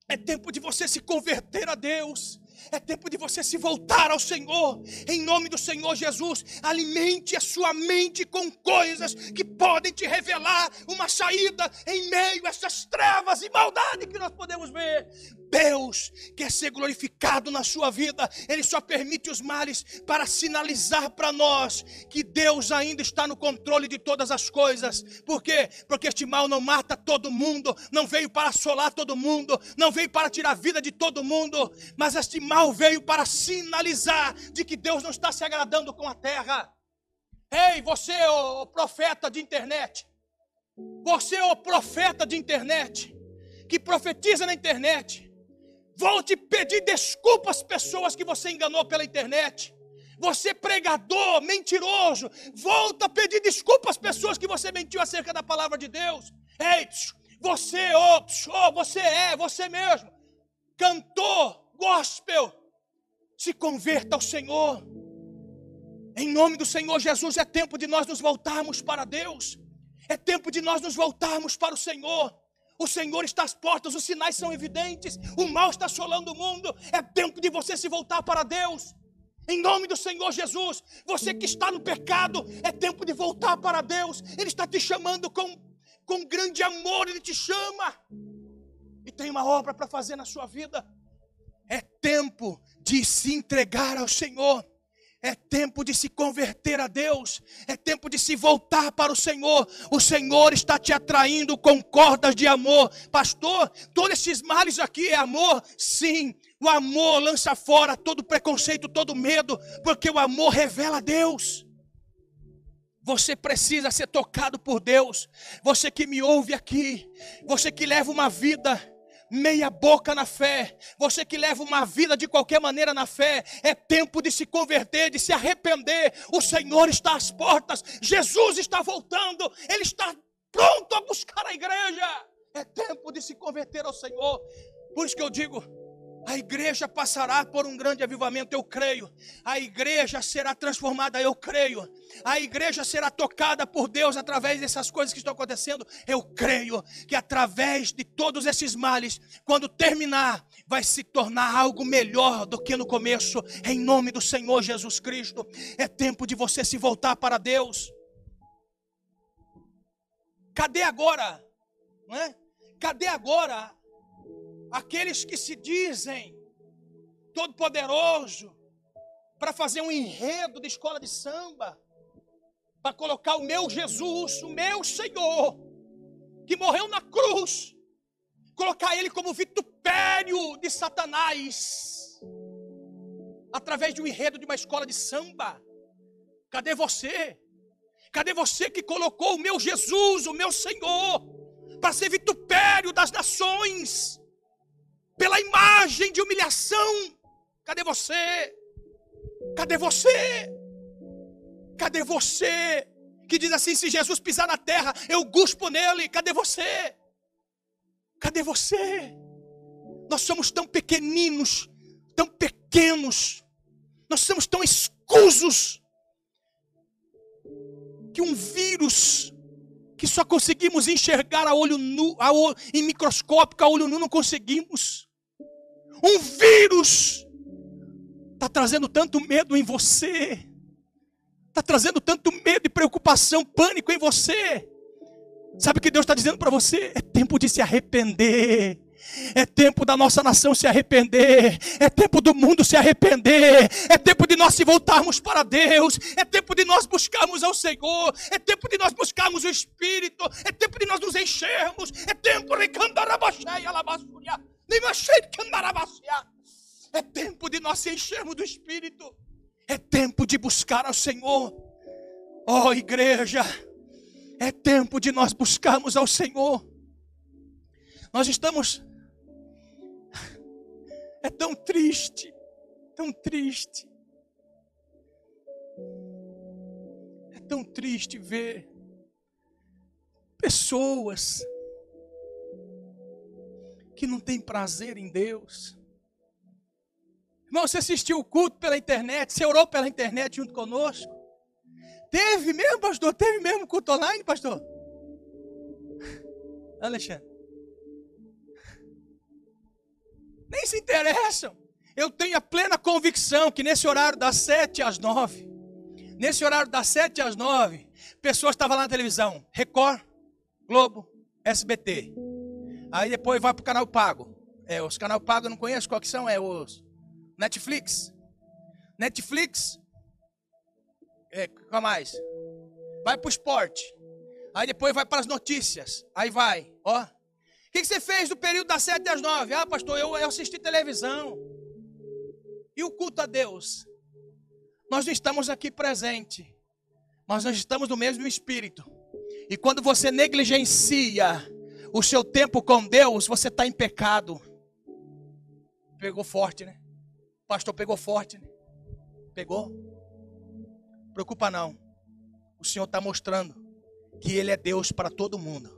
É tempo de você se converter a Deus. É tempo de você se voltar ao Senhor, em nome do Senhor Jesus. Alimente a sua mente com coisas que podem te revelar uma saída em meio a essas trevas e maldade que nós podemos ver. Deus quer ser glorificado na sua vida, Ele só permite os males para sinalizar para nós que Deus ainda está no controle de todas as coisas. Por quê? Porque este mal não mata todo mundo, não veio para assolar todo mundo, não veio para tirar a vida de todo mundo, mas este mal veio para sinalizar de que Deus não está se agradando com a terra. Ei, você, o profeta de internet, você, o profeta de internet, que profetiza na internet, Volte pedir desculpa às pessoas que você enganou pela internet. Você pregador, mentiroso, volta a pedir desculpa às pessoas que você mentiu acerca da palavra de Deus. Ei, você, oh, oh, você é, você mesmo, cantor, gospel, se converta ao Senhor. Em nome do Senhor Jesus, é tempo de nós nos voltarmos para Deus. É tempo de nós nos voltarmos para o Senhor. O Senhor está às portas, os sinais são evidentes, o mal está assolando o mundo. É tempo de você se voltar para Deus. Em nome do Senhor Jesus, você que está no pecado, é tempo de voltar para Deus. Ele está te chamando com, com grande amor, Ele te chama. E tem uma obra para fazer na sua vida. É tempo de se entregar ao Senhor. É tempo de se converter a Deus, é tempo de se voltar para o Senhor. O Senhor está te atraindo com cordas de amor. Pastor, todos esses males aqui é amor? Sim, o amor lança fora todo preconceito, todo medo, porque o amor revela Deus. Você precisa ser tocado por Deus. Você que me ouve aqui, você que leva uma vida meia boca na fé, você que leva uma vida de qualquer maneira na fé, é tempo de se converter, de se arrepender. O Senhor está às portas, Jesus está voltando, Ele está pronto a buscar a igreja. É tempo de se converter ao Senhor. Por isso que eu digo, a igreja passará por um grande avivamento, eu creio. A igreja será transformada, eu creio. A igreja será tocada por Deus através dessas coisas que estão acontecendo, eu creio. Que através de todos esses males, quando terminar, vai se tornar algo melhor do que no começo, em nome do Senhor Jesus Cristo. É tempo de você se voltar para Deus. Cadê agora? Não é? Cadê agora aqueles que se dizem todo-poderoso, para fazer um enredo de escola de samba, para colocar o meu Jesus, o meu Senhor, que morreu na cruz, colocar ele como vitupério de Satanás, através de um enredo de uma escola de samba. Cadê você? Cadê você que colocou o meu Jesus, o meu Senhor, para ser vitupério das nações, pela imagem de humilhação? Cadê você? Cadê você? Cadê você? Que diz assim: se Jesus pisar na terra, eu guspo nele. Cadê você? Cadê você? Nós somos tão pequeninos, tão pequenos, nós somos tão escusos que um vírus que só conseguimos enxergar a olho nu, a olho, em microscópio, a olho nu não conseguimos. Um vírus está trazendo tanto medo em você, está trazendo tanto medo e preocupação, pânico em você. Sabe o que Deus está dizendo para você? É tempo de se arrepender. É tempo da nossa nação se arrepender. É tempo do mundo se arrepender. É tempo de nós se voltarmos para Deus. É tempo de nós buscarmos ao Senhor. É tempo de nós buscarmos o Espírito. É tempo de nós nos enchermos. É tempo de É tempo de nós se enchermos do Espírito. É tempo de buscar ao Senhor. Ó oh, igreja, é tempo de nós buscarmos ao Senhor. Nós estamos é tão triste, tão triste. É tão triste ver pessoas que não têm prazer em Deus. Irmão, você assistiu o culto pela internet, você orou pela internet junto conosco? Teve mesmo, pastor? Teve mesmo culto online, pastor? [LAUGHS] Alexandre. nem se interessam. Eu tenho a plena convicção que nesse horário das sete às nove, nesse horário das sete às nove, pessoas estavam lá na televisão, Record, Globo, SBT. Aí depois vai para o canal pago. É, os canal pago eu não conheço qual que são, é os Netflix. Netflix. É, qual mais? Vai para o esporte. Aí depois vai para as notícias. Aí vai, ó que, que você fez do período das sete às nove? Ah, pastor, eu, eu assisti televisão. E o culto a Deus? Nós não estamos aqui presente, mas nós estamos no mesmo espírito. E quando você negligencia o seu tempo com Deus, você está em pecado. Pegou forte, né? pastor pegou forte, né? Pegou? Preocupa não. O Senhor está mostrando que Ele é Deus para todo mundo.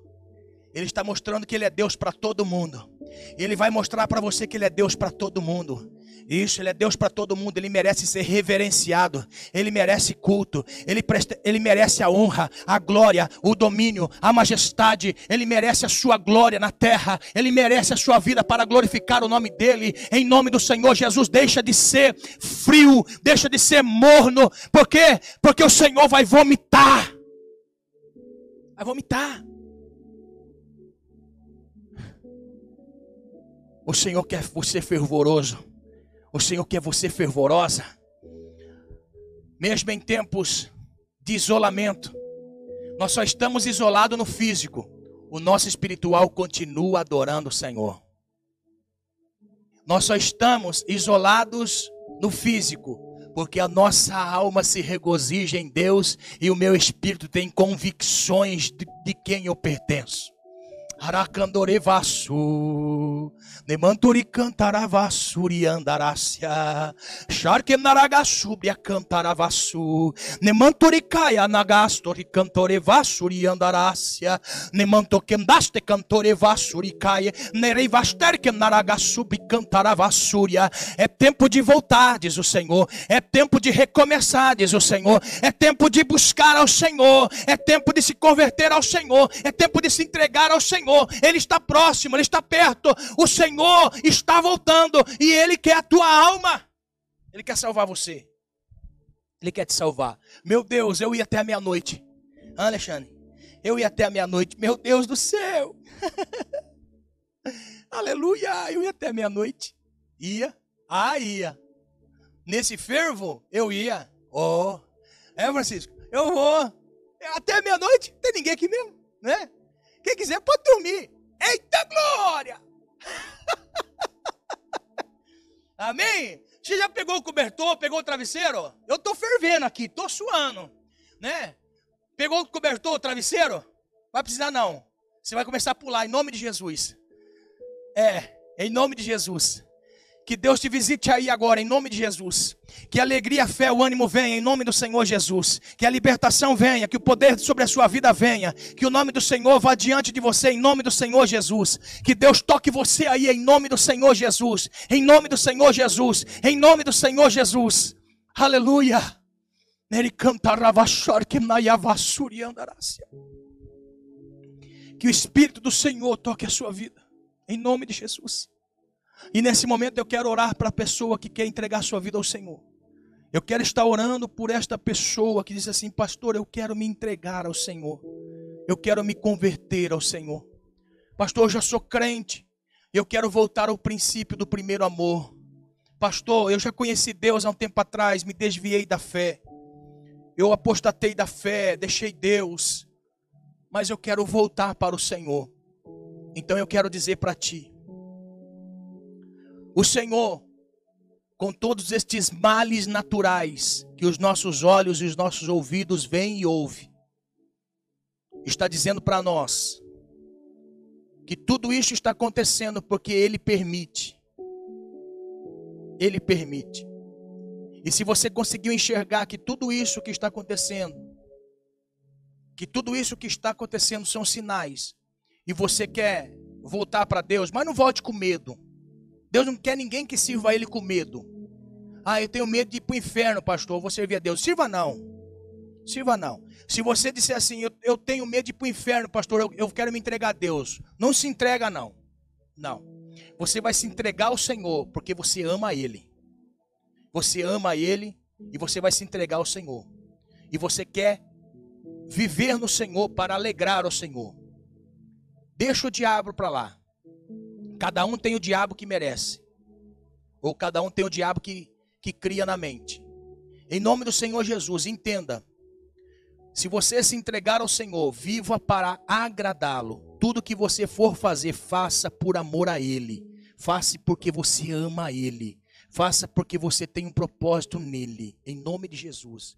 Ele está mostrando que Ele é Deus para todo mundo. Ele vai mostrar para você que Ele é Deus para todo mundo. Isso, Ele é Deus para todo mundo. Ele merece ser reverenciado. Ele merece culto. Ele, presta, ele merece a honra, a glória, o domínio, a majestade. Ele merece a sua glória na terra. Ele merece a sua vida para glorificar o nome dEle. Em nome do Senhor Jesus, deixa de ser frio, deixa de ser morno. Por quê? Porque o Senhor vai vomitar. Vai vomitar. O Senhor quer você fervoroso. O Senhor quer você fervorosa. Mesmo em tempos de isolamento, nós só estamos isolados no físico. O nosso espiritual continua adorando o Senhor. Nós só estamos isolados no físico, porque a nossa alma se regozija em Deus e o meu espírito tem convicções de, quem eu pertenço. Aracandorevasu, Nemanturi cantaravasuri andarácia, Sharke naragasubria cantaravasu, Nemanturi caia nagastori cantorevasuri andarácia, Nemantokendaste cantorevasuri caia, Nereivasterke naragasubi cantaravasuria. É tempo de voltar, diz o Senhor, é tempo de recomeçar, diz o Senhor, é tempo de buscar ao Senhor, é tempo de se converter ao Senhor, é tempo de se entregar ao Senhor. Senhor, Ele está próximo, Ele está perto. O Senhor está voltando e Ele quer a tua alma. Ele quer salvar você. Ele quer te salvar. Meu Deus, eu ia até a meia-noite. Alexandre, eu ia até a meia-noite. Meu Deus do céu. [LAUGHS] Aleluia, eu ia até a meia-noite. Ia? Ah, ia. Nesse fervo, eu ia. Oh, é, Francisco, eu vou. Até meia-noite, tem ninguém aqui mesmo, né? Quem quiser pode dormir. Eita glória! [LAUGHS] Amém? Você já pegou o cobertor, pegou o travesseiro? Eu estou fervendo aqui, estou suando, né? Pegou o cobertor, o travesseiro? Vai precisar não. Você vai começar a pular em nome de Jesus. É, em nome de Jesus. Que Deus te visite aí agora, em nome de Jesus. Que a alegria, a fé, o ânimo venha, em nome do Senhor Jesus. Que a libertação venha, que o poder sobre a sua vida venha. Que o nome do Senhor vá diante de você, em nome do Senhor Jesus. Que Deus toque você aí, em nome do Senhor Jesus. Em nome do Senhor Jesus. Em nome do Senhor Jesus. Aleluia. Que o Espírito do Senhor toque a sua vida. Em nome de Jesus. E nesse momento eu quero orar para a pessoa que quer entregar sua vida ao Senhor. Eu quero estar orando por esta pessoa que diz assim: Pastor, eu quero me entregar ao Senhor. Eu quero me converter ao Senhor. Pastor, eu já sou crente. Eu quero voltar ao princípio do primeiro amor. Pastor, eu já conheci Deus há um tempo atrás, me desviei da fé. Eu apostatei da fé, deixei Deus. Mas eu quero voltar para o Senhor. Então eu quero dizer para ti: o Senhor, com todos estes males naturais que os nossos olhos e os nossos ouvidos veem e ouvem, está dizendo para nós que tudo isso está acontecendo porque Ele permite. Ele permite. E se você conseguiu enxergar que tudo isso que está acontecendo, que tudo isso que está acontecendo são sinais, e você quer voltar para Deus, mas não volte com medo. Deus não quer ninguém que sirva a Ele com medo. Ah, eu tenho medo de ir para o inferno, pastor. Vou servir a Deus. Sirva não. Sirva não. Se você disser assim, eu, eu tenho medo de ir para o inferno, pastor, eu, eu quero me entregar a Deus. Não se entrega, não. Não. Você vai se entregar ao Senhor, porque você ama Ele. Você ama Ele e você vai se entregar ao Senhor. E você quer viver no Senhor para alegrar o Senhor. Deixa o diabo para lá. Cada um tem o diabo que merece. Ou cada um tem o diabo que, que cria na mente. Em nome do Senhor Jesus, entenda. Se você se entregar ao Senhor, viva para agradá-lo. Tudo que você for fazer, faça por amor a Ele. Faça porque você ama Ele. Faça porque você tem um propósito nele. Em nome de Jesus.